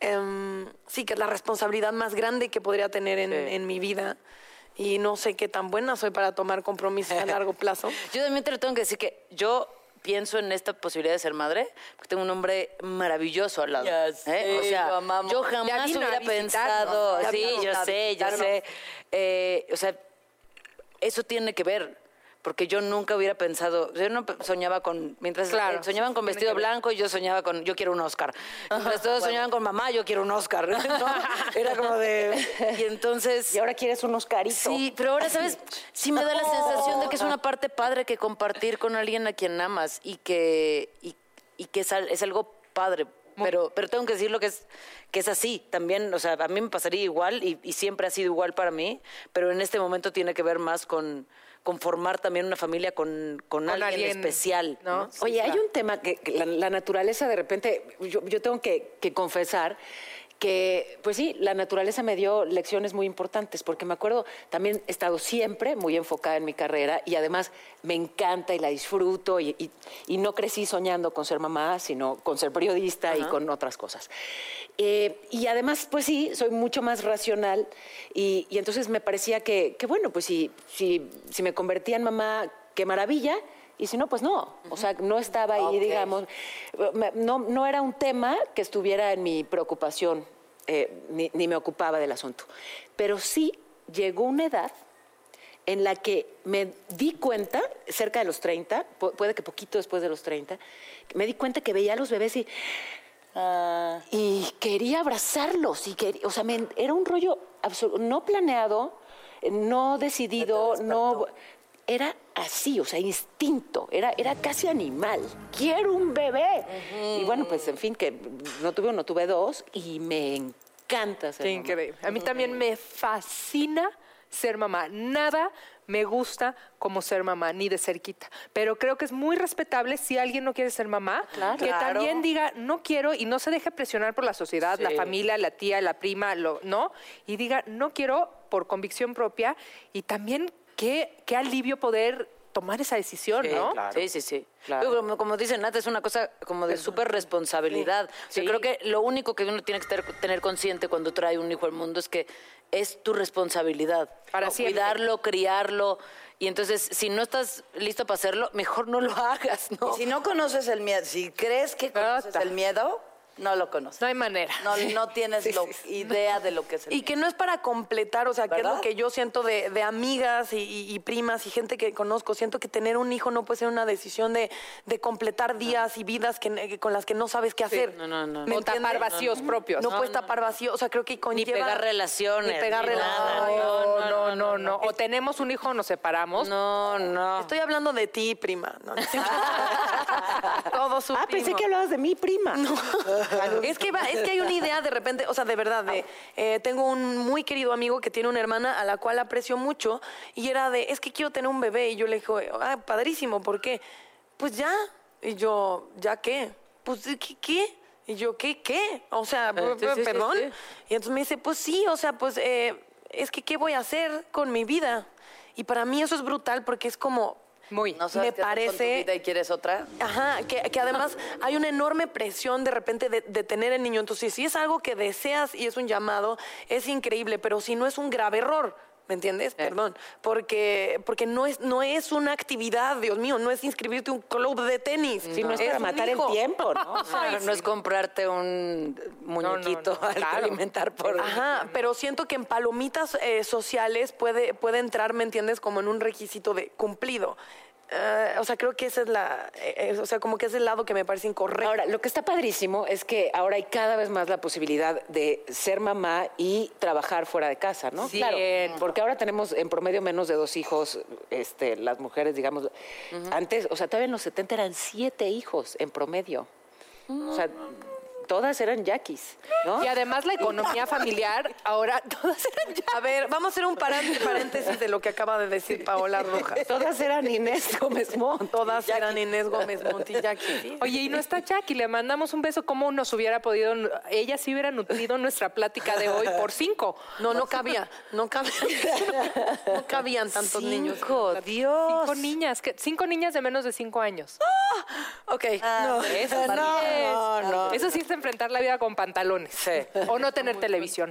em, sí, que es la responsabilidad más grande que podría tener en, en mi vida. Y no sé qué tan buena soy para tomar compromisos a largo plazo. Yo también te lo tengo que decir que yo pienso en esta posibilidad de ser madre, porque tengo un hombre maravilloso al lado. Ya ¿eh? sé, o sea, lo amamos. yo jamás hubiera pensado, sí, yo a sé, yo sé. Eh, o sea, eso tiene que ver. Porque yo nunca hubiera pensado, yo no soñaba con, mientras Claro, eh, soñaban con vestido blanco, yo soñaba con, yo quiero un Oscar. Mientras todos soñaban con mamá, yo quiero un Oscar. ¿no? Era como de, y entonces... Y ahora quieres un Oscarito. Sí, pero ahora, ¿sabes? Sí me da la sensación de que es una parte padre que compartir con alguien a quien amas y que, y, y que es, es algo padre. Pero, pero tengo que decirlo que es, que es así también. O sea, a mí me pasaría igual y, y siempre ha sido igual para mí, pero en este momento tiene que ver más con, con formar también una familia con, con, alguien, alguien, especial. ¿no? ¿no? Oye, hay un tema que, que la, la naturaleza de repente, yo, yo tengo que, que confesar que, pues sí, la naturaleza me dio lecciones muy importantes, porque me acuerdo, también he estado siempre muy enfocada en mi carrera y además me encanta y la disfruto y, y- y no crecí soñando con ser mamá, sino con ser periodista y con otras cosas. Eh, y además, pues sí, soy mucho más racional y, y entonces me parecía que, que, bueno, pues si, si, si me convertía en mamá, qué maravilla. Y si no, pues no. O sea, no estaba ahí, digamos. No, no era un tema que estuviera en mi preocupación, eh, ni, ni me ocupaba del asunto. Pero sí llegó una edad en la que me di cuenta, cerca de los 30, pu- puede que poquito después de los 30, me di cuenta que veía a los bebés y, y quería abrazarlos. Y quería, o sea, me- era un rollo no planeado, eh, no decidido, no... Era así, o sea, instinto, era, era casi animal. Quiero un bebé. Y bueno, pues en fin, que no tuve uno, tuve dos y me encanta ser Qué mamá. increíble. A mí también me fascina ser mamá. Nada me gusta como ser mamá, ni de cerquita. Pero creo que es muy respetable si alguien no quiere ser mamá, que Claro. también diga no quiero y no se deje presionar por la sociedad, la familia, la tía, la prima, lo, ¿no? Y diga no quiero por convicción propia y también qué, qué alivio poder tomar esa decisión, Sí, ¿no? claro. Sí, sí, sí. Yo, como, como dice Nata, es una cosa como de súper responsabilidad. O sea, creo que lo único que uno tiene que tener consciente cuando trae un hijo al mundo es que es tu responsabilidad. Para. Cuidarlo, criarlo. Y entonces, si no estás listo para hacerlo, mejor no lo hagas, ¿no? Y si no conoces el miedo, si crees que conoces Ota. el miedo, No lo conoces. No hay manera. No, no tienes Sí, lo- sí, sí. idea de lo que es el Y que no es para completar, o sea, que es lo que yo siento de, de amigas y, y- y primas y gente que conozco. Siento que tener un hijo no puede ser una decisión de, de completar días y vidas que, que- con las que no sabes qué hacer. no, no, no. ¿Me O tapar vacíos propios. No, No, puedes no, tapar vacíos, o sea, creo que Ni conlleva... pegar relaciones. Ni pegar ni nada. relaciones. No, no, no, no. O tenemos un hijo o nos separamos. No, no. Estoy hablando de ti, prima. No, no sé. Todo su Ah, pensé que hablabas de mi prima. Es que, va- es que hay una idea de repente, o sea, de verdad, de, eh, tengo un muy querido amigo que tiene una hermana a la cual aprecio mucho y era de, es que quiero tener un bebé y yo le dije, ah, padrísimo, ¿por qué? Pues ya. Y yo, ¿ya qué? Pues, ¿qué? qué? Y yo, ¿qué? ¿Qué? O sea, sí, sí, perdón. sí. Y entonces me dice, pues sí, o sea, pues eh, es que, ¿qué voy a hacer con mi vida? Y para mí eso es brutal porque es como, Muy. ¿No sabes me qué hacer con tu parece- vida y quieres otra? Ajá, que, que además hay una enorme presión de repente de, de tener el niño. Entonces, si es algo que deseas y es un llamado, es increíble, pero si no es un grave error. ¿Me entiendes? Perdón. Porque, porque no, es, no es una actividad, Dios mío, no es inscribirte a un club de tenis. Si no es para matar hijo. el tiempo, ¿no? O sea, no es comprarte un muñequito no, al claro. alimentar por... Ajá, pero siento que en palomitas eh, sociales puede, puede entrar, ¿me entiendes? Como en un requisito de cumplido. Eh, o sea, creo que esa es la, eh, eh, o sea, como que es el lado que me parece incorrecto. Ahora, lo que está padrísimo es que ahora hay cada vez más la posibilidad de ser mamá y trabajar fuera de casa, ¿no? Sí. Claro, porque ahora tenemos en promedio menos de dos hijos, este, las mujeres, digamos. Antes, o sea, todavía en los 70 eran siete hijos en promedio. O sea, todas eran yaquis, ¿no? Y además la economía familiar, ahora todas eran ya. A ver, vamos a hacer un paréntesis de lo que acaba de decir Paola Rojas. Todas eran Inés Gómez Montt. Todas eran Inés Gómez Montillaki. Sí. Oye, y no está Jackie, le mandamos un beso. ¿Cómo nos hubiera podido, ella sí hubiera nutrido nuestra plática de hoy por cinco? No, no cabía, no cabía. No cabían tantos niños. Cinco, Dios. Cinco niñas, que- cinco niñas de menos de cinco años. Ok. No, Eso sí no, es. no, no. Eso sí enfrentar la vida con pantalones. O no tener televisión.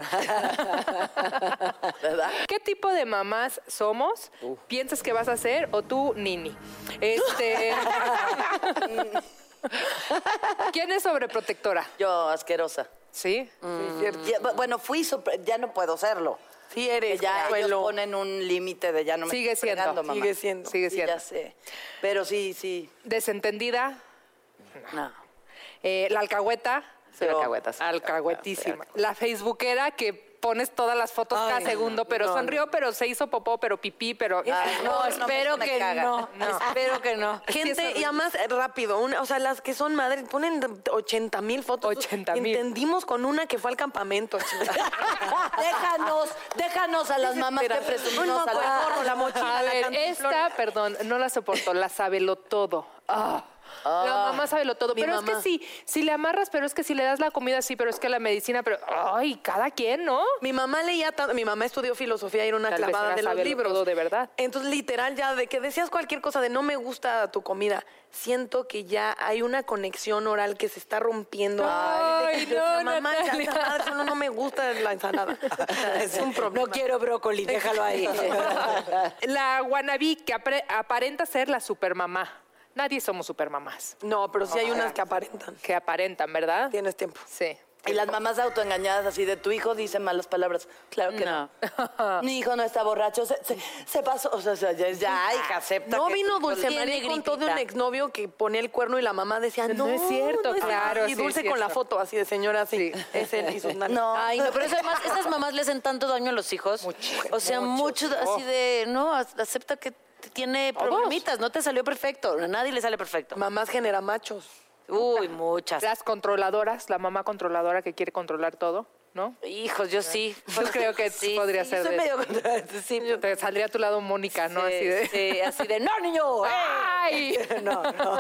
¿Verdad? ¿Qué tipo de mamás somos? ¿Piensas que vas a ser o tú, Nini? Este. ¿Quién es sobreprotectora? Yo, asquerosa. ¿Sí? Ya, bu- bueno, fui, sopre- ya no puedo serlo. Sí eres, Que ya ellos ponen un límite de ya no me Sigue estoy siendo, mamá. sigue siendo. Sigue Sí, siendo. ya sé. Pero sí, sí. Desentendida. No. Eh, la alcahueta. Soy alcahueta, sí. Alcahuetísima. La facebookera que pones todas las fotos cada segundo, pero no, sonrió, pero se hizo popó, pero pipí, pero... Ay, No, no, espero que caga. no. No. Espero que no. Gente, y además rápido, una- o sea, las que son madres ponen 80 mil fotos. 80,000. Entendimos con una que fue al campamento. déjanos, déjanos a las mamás que presumimos Un a la la mochila, A la ver, cantinflora. esta, perdón, no la soporto, la sabelo todo. Ah. La mamá sabe lo todo, pero es que sí, si le amarras, pero es que si le das la comida, sí, pero es que la medicina, pero, ay, cada quien, ¿no? Mi mamá leía, tan- mi mamá estudió filosofía y era una Tal clavada de los libros. todo de verdad. Entonces, literal, ya de que decías cualquier cosa de no me gusta tu comida, siento que ya hay una conexión oral que se está rompiendo. Ay, De no, mamá, ya, solo no me gusta la ensalada. es un problema. No quiero brócoli, déjalo ahí. La wannabe que apre- aparenta ser la supermamá. Nadie somos supermamás. No, pero sí hay unas que aparentan. Que aparentan, ¿verdad? Tienes tiempo. Sí. Y las mamás autoengañadas así de tu hijo dice malas palabras. Claro que no. Mi hijo no está borracho, se, se- se pasó. O sea, o sea, ya, ya, hija, acepta. No que vino tu Dulce tiene María de un exnovio que ponía el cuerno y la mamá decía, no, No es cierto, no claro, Y sí, Dulce es con la cierto. foto así de señora así. Es él y sus nalgas. No. Ay, no, pero eso además, esas mamás le hacen tanto daño a los hijos. o sea, mucho, así de, no, acepta que tiene problemitas, no te salió perfecto, a nadie le sale perfecto. Mamás genera machos. Uy, muchas. Las controladoras, la mamá controladora que quiere controlar todo, ¿no? Hijos, yo sí. Yo creo que Sí, podría sí, ser soy de- medio contra- sí, Te saldría a tu lado Mónica, ¿no? sí, Así de... sí, así de, no, niño. ¡eh!". ¡Ay! No, no.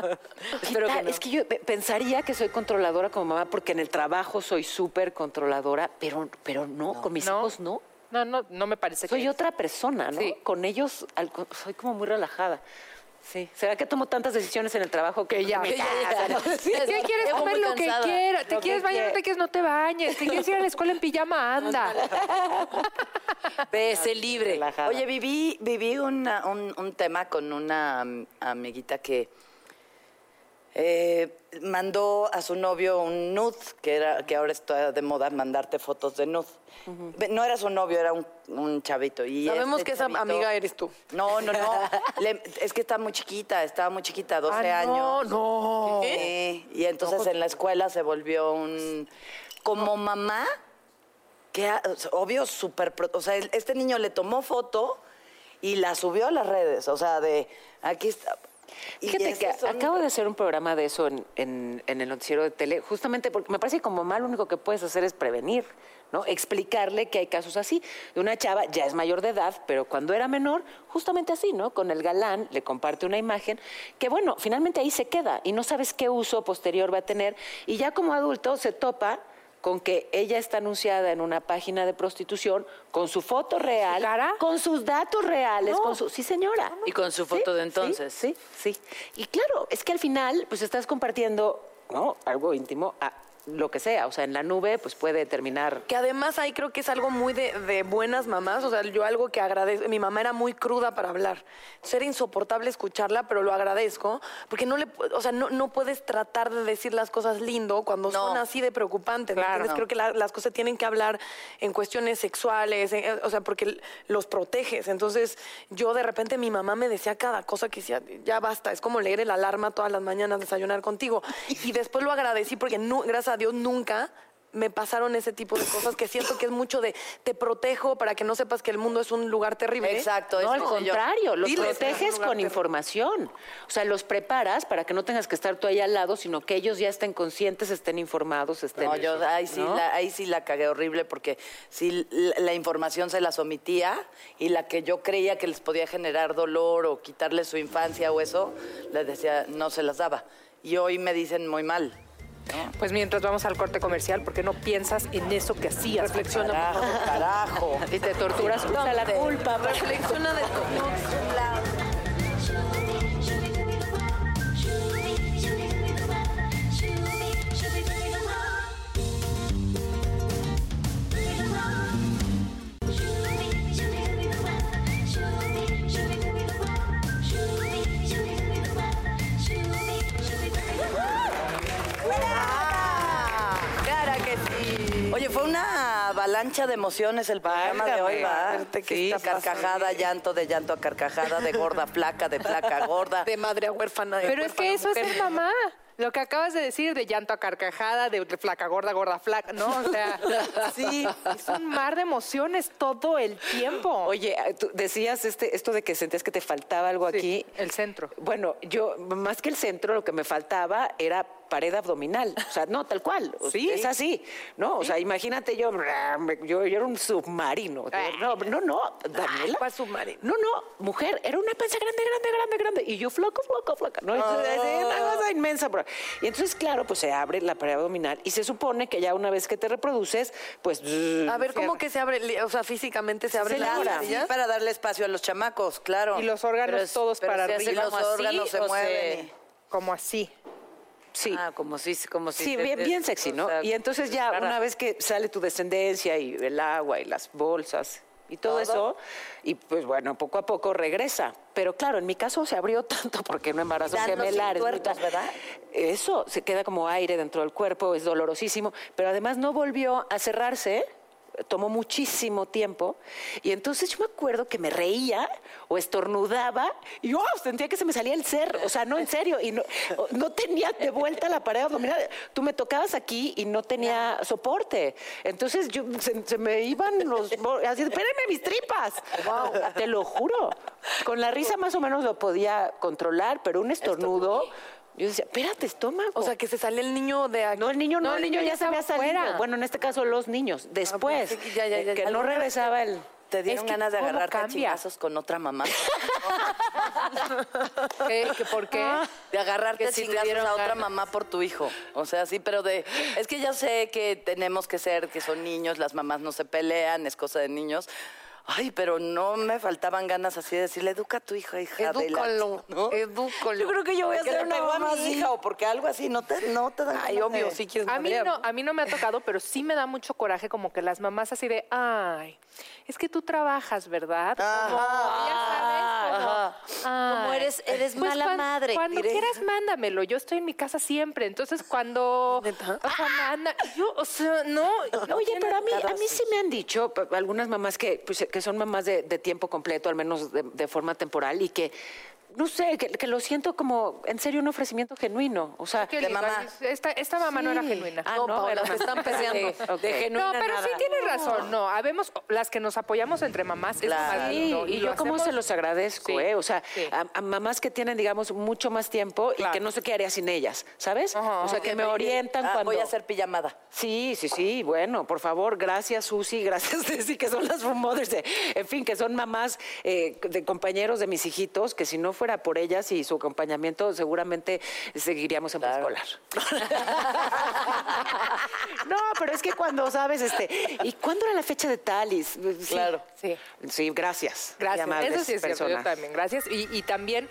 Espero que no. Es que yo pe- pensaría que soy controladora como mamá porque en el trabajo soy súper controladora, pero, pero no, con mis No. hijos no. No, no, no me parece Soy que... otra persona, ¿no? Sí. Con ellos al soy como muy relajada. Sí. ¿Será que tomo tantas decisiones en el trabajo que, ya me. Sí, que quieres comer lo que quieras. Te Lo quieres bañar, no te quieres, no te bañes. Te quieres ir a la escuela en pijama, anda. Ve, sé libre. relajada. Oye, viví, viví una- un, un tema con una am- amiguita que eh, mandó a su novio un nude, que, era, que ahora está de moda mandarte fotos de nude. No era su novio, era un, un chavito. Y Sabemos este que esa amiga eres tú. No, no, no. Le- es que está muy chiquita, estaba muy chiquita, 12 Ah, no, años. no. Sí, y entonces en la escuela se volvió un... Como mamá, que obvio, súper... O sea, este niño le tomó foto y la subió a las redes. O sea, de aquí está... Fíjate que son- acabo de hacer un programa de eso en, en- en el noticiero de tele, justamente porque me parece que como mamá lo único que puedes hacer es prevenir, ¿no? Explicarle que hay casos así. De una chava ya es mayor de edad, pero cuando era menor, justamente así, ¿no? Con el galán le comparte una imagen que, bueno, finalmente ahí se queda y no sabes qué uso posterior va a tener. Y ya como adulto se topa con que ella está anunciada en una página de prostitución con su foto real, con sus datos reales, con su... Sí, señora. Y con su foto de entonces. Sí, sí, sí. Y claro, es que al final, pues estás compartiendo, ¿no? Algo íntimo, a lo que sea. O sea, en la nube, pues puede terminar. Que además ahí creo que es algo muy de, de buenas mamás. O sea, yo algo que agradezco. Mi mamá era muy cruda para hablar. Era insoportable escucharla, pero lo agradezco. Porque no le, o sea, no, no puedes tratar de decir las cosas lindo cuando son así de preocupantes. ¿me Claro. entiendes? Creo que la- las cosas tienen que hablar en cuestiones sexuales, en- o sea, porque los proteges. Entonces, yo de repente mi mamá me decía cada cosa que decía, ya basta, es como leer el alarma todas las mañanas, desayunar contigo. Y después lo agradecí porque nu- gracias a Dios nunca me pasaron ese tipo de cosas que siento que es mucho de te protejo para que no sepas que el mundo es un lugar terrible. Exacto, No, al yo- contrario, los Diles proteges con terrible. información. O sea, los preparas para que no tengas que estar tú ahí al lado, sino que ellos ya estén conscientes, estén informados, estén... No, yo ahí sí, ¿no? la, ahí sí la cagué horrible porque sí la, la información se las omitía y la que yo creía que les podía generar dolor o quitarles su infancia o eso, les decía, no se las daba. Y hoy me dicen muy mal. Pues mientras vamos al corte comercial, ¿por qué no piensas en eso que hacías? Reflexiona, Carajo, carajo. Y te torturas, usa la culpa. Reflexiona de Claro avalancha de emociones el programa de hoy, ¿va? Sí, está carcajada, llanto, de llanto a carcajada, de gorda a flaca, de flaca a gorda. de madre a huérfana. de Pero es que eso es ser mamá. Lo que acabas de decir de llanto a carcajada, de flaca gorda, gorda flaca, ¿no? O sea, sí, es un mar de emociones todo el tiempo. Oye, tú decías este, esto de que sentías que te faltaba algo Sí, aquí. el centro. Bueno, yo, más que el centro, lo que me faltaba era pared abdominal. O sea, no, tal cual. Sí. Es así, ¿no? O sea, imagínate yo, yo, yo era un submarino. No, no, no, Daniela. ¿Cuál submarino? No, no, mujer, era una panza grande, grande, grande, grande. Y yo flaco, flaco, flaca. No, es, es una cosa inmensa. bro. Y entonces, claro, pues se abre la pared abdominal y se supone que ya una vez que te reproduces, pues... A ver, ¿cómo que se abre? O sea, físicamente se abre la. Sí, para darle espacio a los chamacos, claro. Y los órganos Pero todos pero para se hace arriba. los así, órganos se mueven. Como así. Sí. Ah, como si, como si Sí, te- bien, bien sexy, o ¿no? sea, y entonces ya rara. una vez que sale tu descendencia y el agua y las bolsas y todo, eso, y pues bueno, poco a poco regresa. Pero claro, en mi caso se abrió tanto porque no embarazos gemelares. tuertos. ¿verdad? Eso, se queda como aire dentro del cuerpo, es dolorosísimo, pero además no volvió a cerrarse. Tomó muchísimo tiempo y entonces yo me acuerdo que me reía o estornudaba y yo sentía que se me salía el ser, o sea, no en serio, y no, no tenía de vuelta la pared abdominal. Tú me tocabas aquí y no tenía soporte. Entonces yo se, se me iban los así, espérenme mis tripas. Te lo juro. Con la risa más o menos lo podía controlar, pero un estornudo. Yo decía, espérate, estómago. O sea, que se sale el niño de aquí. No, el niño no, No, el niño ya se había salido. fuera. Bueno, en este caso los niños. Después, pensé que ya, ya, ya, eh, que ya. no regresaba el... ¿Te dieron Es que ganas de ¿cómo agarrarte a chingazos con otra mamá? ¿Qué? ¿Que ¿Por qué? De agarrarte Que te chingazos dieron a otra ganas. mamá por tu hijo. O sea, sí, pero de... Es que ya sé que tenemos que ser, que son niños, las mamás no se pelean, es cosa de niños. Ay, pero no me faltaban ganas así de decirle, educa a tu hija, hija de la... Edúcalo, ¿no? edúcalo. Yo creo que yo voy a le una pegó a mamá mi hija o porque algo así, no te, no te dan Ay, obvio, de- sí quieres A mí, no, a mí no me ha tocado, pero sí me da mucho coraje como que las mamás así de, ay, es que tú trabajas, ¿verdad? Como, ya sabes, como, Ajá. "Ay, Como eres- eres mala cuan- madre, Cuando directa. quieras, mándamelo. Yo estoy en mi casa siempre. Entonces, cuando... Sea, manda... Yo, o sea, no... no Oye, pero a mí, a mí sí me han dicho algunas mamás que, pues, que son mamás de, tiempo completo, al menos de forma temporal, y que, no sé, que, que lo siento como, en serio, un ofrecimiento genuino. O sea, Qué de mamá. Esta, esta mamá no era genuina. Ah, No, no, Paola, están peleando. Sí, ok. De genuina No, pero sí tienes razón. No, habemos las que nos apoyamos entre mamás. Es Claro. más Sí, y lo yo cómo hacemos- se los agradezco, Sí, ¿eh? O sea, sí. a, a mamás que tienen, digamos, mucho más tiempo y que no sé qué haría sin ellas, ¿sabes? Ajá, o sea, que me orientan Ah, cuando... Voy a hacer pijamada. Sí, sí, sí, bueno, por favor, gracias Susi, gracias Ceci, que son las room mothers, de- en fin, que son mamás eh, de compañeros de mis hijitos, que si no fuera por ellas y su acompañamiento, seguramente seguiríamos en preescolar. no, pero es que cuando sabes, este, ¿y cuándo era la fecha de Talis? Sí, Claro. Sí. Sí, gracias. Gracias. Eso sí es cierto, yo también. Gracias. Y, y también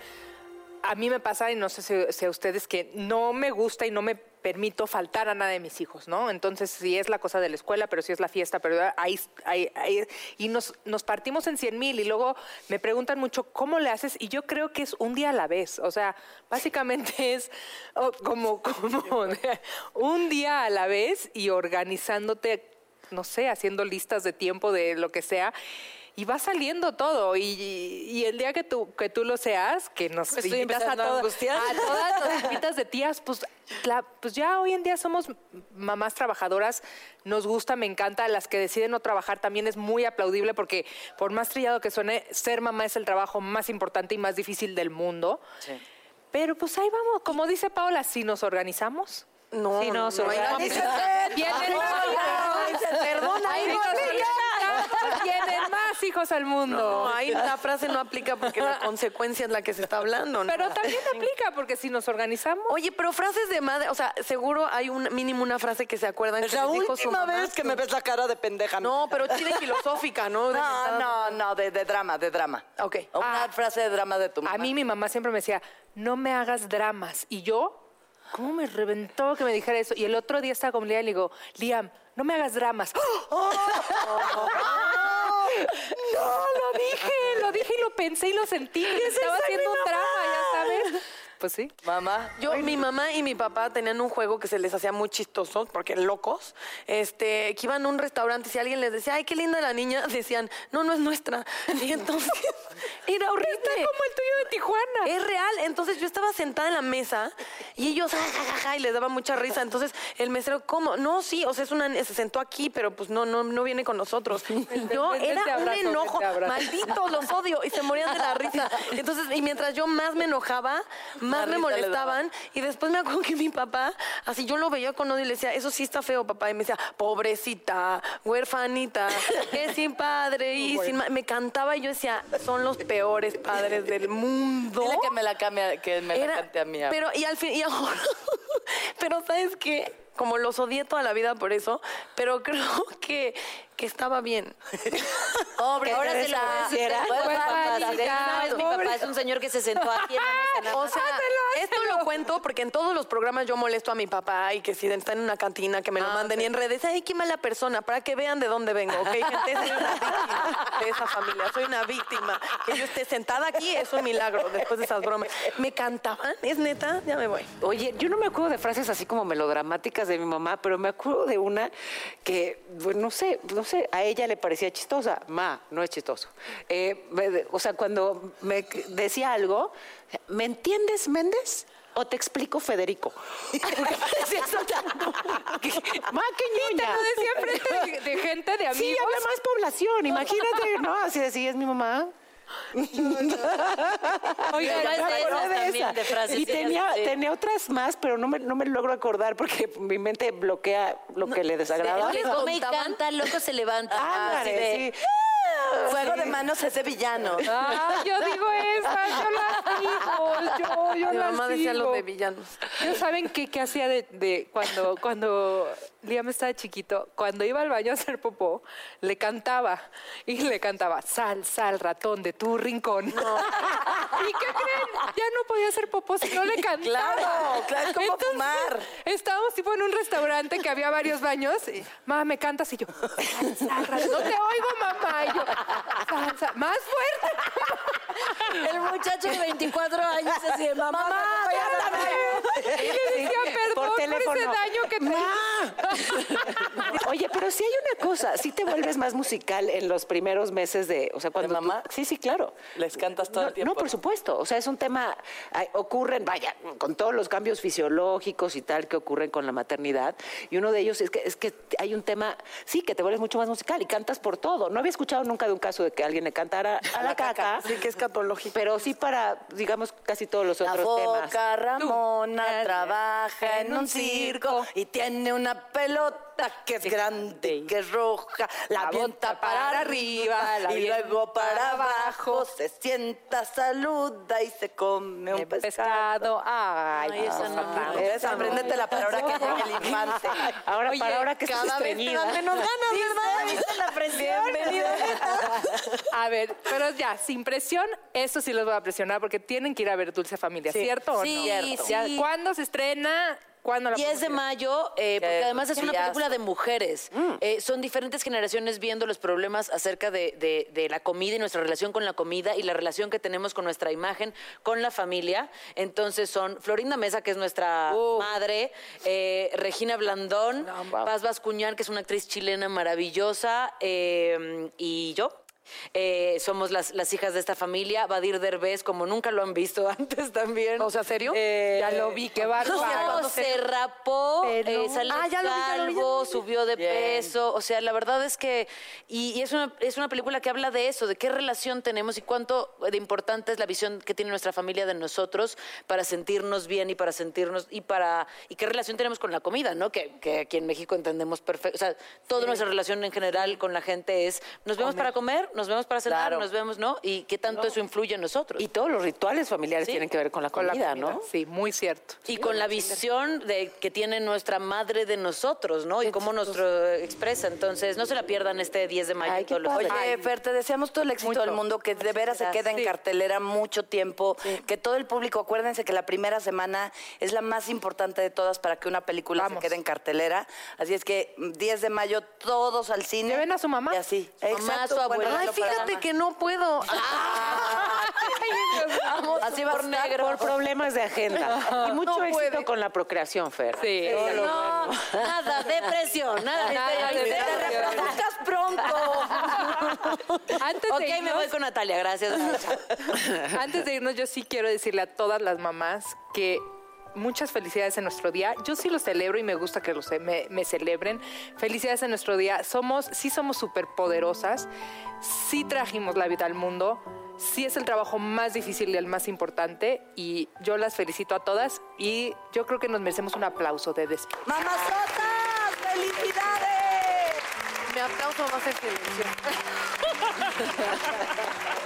a mí me pasa, y no sé si, si a ustedes, que no me gusta y no me permito faltar a nada de mis hijos, ¿no? Entonces, sí es la cosa de la escuela, pero sí es la fiesta, pero ahí, y nos, nos partimos en 100 mil y luego me preguntan mucho, ¿cómo le haces? Y yo creo que es un día a la vez, o sea, básicamente es como, como un día a la vez y organizándote no sé, haciendo listas de tiempo de lo que sea. Y va saliendo todo. Y, y el día que tú, que tú lo seas, que nos estoy invitas a, empezando a todas- angustiar. a todas las invitas de tías, pues, la- pues ya hoy en día somos mamás trabajadoras. Nos gusta, me encanta. Las que deciden no trabajar también es muy aplaudible porque, por más trillado que suene, ser mamá es el trabajo más importante y más difícil del mundo. Pero pues ahí vamos. Como dice Paola, si nos organizamos. No, Sí, no, no, no, perdona, Ahí no nos organizamos, Vienen más hijos al mundo. No, ahí la frase no aplica porque la consecuencia es la que se está hablando. ¿no? Pero también aplica porque si nos organizamos. Oye, pero frases de madre, o sea, seguro hay un mínimo una frase que se acuerdan Es que la les dijo su última mamá. vez que me ves la cara de pendeja. No, pero chile filosófica, ¿no? De No, no, no, de, de drama, de drama. Ok. Una Ah. frase de drama de tu mamá. A mí mi mamá siempre me decía, no me hagas dramas. Y yo, ¿cómo me reventó que me dijera eso? Y el otro día estaba con Liam y le digo, Liam, no me hagas dramas. ¡Oh! No, lo dije, lo dije y lo pensé y lo sentí. que estaba haciendo un sabes. Pues sí. Mamá. Yo, mi mamá y mi papá tenían un juego que se les hacía muy chistoso, porque locos, este, que iban a un restaurante y si alguien les decía, ay, qué linda la niña, decían, no, no es nuestra. Y entonces, era horrible. Está como el tuyo de Tijuana. Es real. Entonces yo estaba sentada en la mesa y ellos, ja, ja, ja, ja, y les daba mucha risa. Entonces el mesero, ¿cómo? No, sí, o sea, es una, se sentó aquí, pero pues no, no, no viene con nosotros. Yo Vente, era un enojo, malditos, los odio, y se morían de la risa. Entonces, y mientras yo más me enojaba, más me molestaban. Y después me acuerdo que mi papá, así yo lo veía con odio y le decía, eso sí está feo, papá. Y me decía, pobrecita, huerfanita, que sin padre y sin ma-". Me cantaba y yo decía, son los peores padres del mundo. Dile que me la cambie, que me la Era- cante a mí. Pero, y al fin, y ahora, pero ¿sabes qué? Como los odié toda la vida por eso, pero creo que, que estaba bien. Pobre, Ahora se lo hiciera. Pues, Pues, mi papá pobre. es un señor que se sentó aquí en la mesa. O sea, esto lo cuento porque en todos los programas yo molesto a mi papá y que si está en una cantina que me lo manden y en redes, ay, qué mala persona, para que vean de dónde vengo, ¿ok? Gente, soy una víctima de esa familia, soy una víctima. Que yo esté sentada aquí es un milagro después de esas bromas. ¿Me cantaban? ¿Es neta? Ya me voy. Oye, yo no me acuerdo de frases así como melodramáticas de mi mamá, pero me acuerdo de una que, pues, no sé, no sé, a ella le parecía chistosa. Ma, no es chistoso. Eh, me- o sea, cuando me decía algo, ¿me entiendes, Méndez? ¿O te explico, Federico? Porque parecía Ma, qué ñoña. lo decía frente de, de gente, de amigos. Sí, había más población, imagínate, ¿no? Así decía, es mi mamá. Oiga, Me es de acordé esas de también, esa. de frases. Y tenía, Sí. tenía otras más, pero no me, no me logro acordar porque mi mente bloquea lo que le desagrada. Que come y canta, loco se levanta. Ándale, Así de- sí. Fuego de manos es de villano. Ah, yo digo esa, yo las digo, yo. No, yo Mi mamá decía lo de villanos. ¿Ya saben qué, qué hacía de, de cuando, cuando Liam estaba chiquito? Cuando iba al baño a hacer popó, le cantaba. Y le cantaba, sal, sal, ratón de tu rincón. ¿Y qué creen? Ya no podía hacer popó si no le cantaba. Claro, claro, es como Entonces, fumar. Estábamos tipo en un restaurante que había varios baños. Y, mamá, ¿me cantas? Y yo, sal, sal, ratón. No te oigo, mamá. Y yo. Más fuerte. El muchacho de 24 años así de mamá, Mamá, decía, ese daño que te Oye, pero sí hay una cosa, sí te vuelves más musical en los primeros meses de, o sea, cuando ¿De tú- mamá? sí, sí, claro. Les cantas todo no, el tiempo. No, por supuesto. O sea, es un tema, ay, ocurren, vaya, con todos los cambios fisiológicos y tal que ocurren con la maternidad. Y uno de ellos es que, es que hay un tema, sí, que te vuelves mucho más musical y cantas por todo. No había escuchado nunca de un caso de que alguien le cantara a la, caca. Sí, que es catológico. Pero sí para, digamos, casi todos los La otros temas. foca Ramona trabaja en un circo y tiene una pelota que es grande y que es roja. La La avienta para arriba la y luego para abajo. Se sienta, saluda y se come un pescado. pescado. Ay, Ay, esa no. Esa, apréndetela para ahora que llegue el infante. Ahora, ahora que estás Cada vez te dan menos ganas, ¿verdad? ¿Viste la presión? A ver, pero ya, sin presión, eso sí los voy a presionar porque tienen que ir a ver Dulce Familia, Sí. ¿cierto o Sí, no? Sí. ¿Cuándo se estrena? ¿Cuándo la 10 de mayo, eh, porque además es una película de mujeres. Eh, son diferentes generaciones viendo los problemas acerca de, de- de la comida y nuestra relación con la comida y la relación que tenemos con nuestra imagen, con la familia. Entonces son Florinda Mesa, que es nuestra madre, eh, Regina Blandón, Paz Bascuñán, que es una actriz chilena maravillosa, y yo. Eh, somos las, las hijas de esta familia. Badir Derbez, como nunca lo han visto antes también. O sea, ¿serio? Eh, Ya lo vi, qué bárbaro. no, se rapó, eh, salió Ah, ya lo vi, ya lo vi, ya calvo, lo vi. subió de Bien. peso. O sea, la verdad es que. Y, y es, una, es una película que habla de eso, de qué relación tenemos y cuánto de importante es la visión que tiene nuestra familia de nosotros para sentirnos bien y para sentirnos. Y para y qué relación tenemos con la comida, ¿no? Que, que aquí en México entendemos perfecto. O sea, toda nuestra relación en general con la gente es: nos vemos para comer, nos vemos para cenar, Claro. nos vemos, ¿no? Y qué tanto eso influye en nosotros. Y todos los rituales familiares Sí. tienen que ver con la Con la comida, comida, ¿no? Sí, muy cierto. Y con la visión de que tiene nuestra madre de nosotros, ¿no? Y cómo nos expresa. Entonces, no se la pierdan este 10 de mayo. Ay, todos los. Oye, Fer, te deseamos todo el éxito Mucho. del mundo, que de veras se quede en Sí. cartelera mucho tiempo, que todo el público, acuérdense que la primera semana es la más importante de todas para que una película Vamos. se quede en cartelera. Así es que mm, 10 de mayo todos al cine. Lleven a su mamá. Y así. mamá, Exacto, su abuela. Ay, fíjate que no puedo. Vamos Así va a por negro. Por problemas de agenda. Y mucho No éxito puede. con la procreación, Fer. Sí. No, nada, depresión, nada. Nada de Te reproduzcas pronto. Antes ok, de me irnos, voy con Natalia, gracias. Antes de irnos, yo sí quiero decirle a todas las mamás que muchas felicidades en nuestro día. Yo sí lo celebro y me gusta que lo ce- me, me celebren. Felicidades en nuestro día. Somos, sí somos súper poderosas. Sí trajimos la vida al mundo. Sí es el trabajo más difícil y el más importante. Y yo las felicito a todas. Y yo creo que nos merecemos un aplauso de despedida. ¡Mamazotas! ¡Felicidades! Mi aplauso va a ser televisión.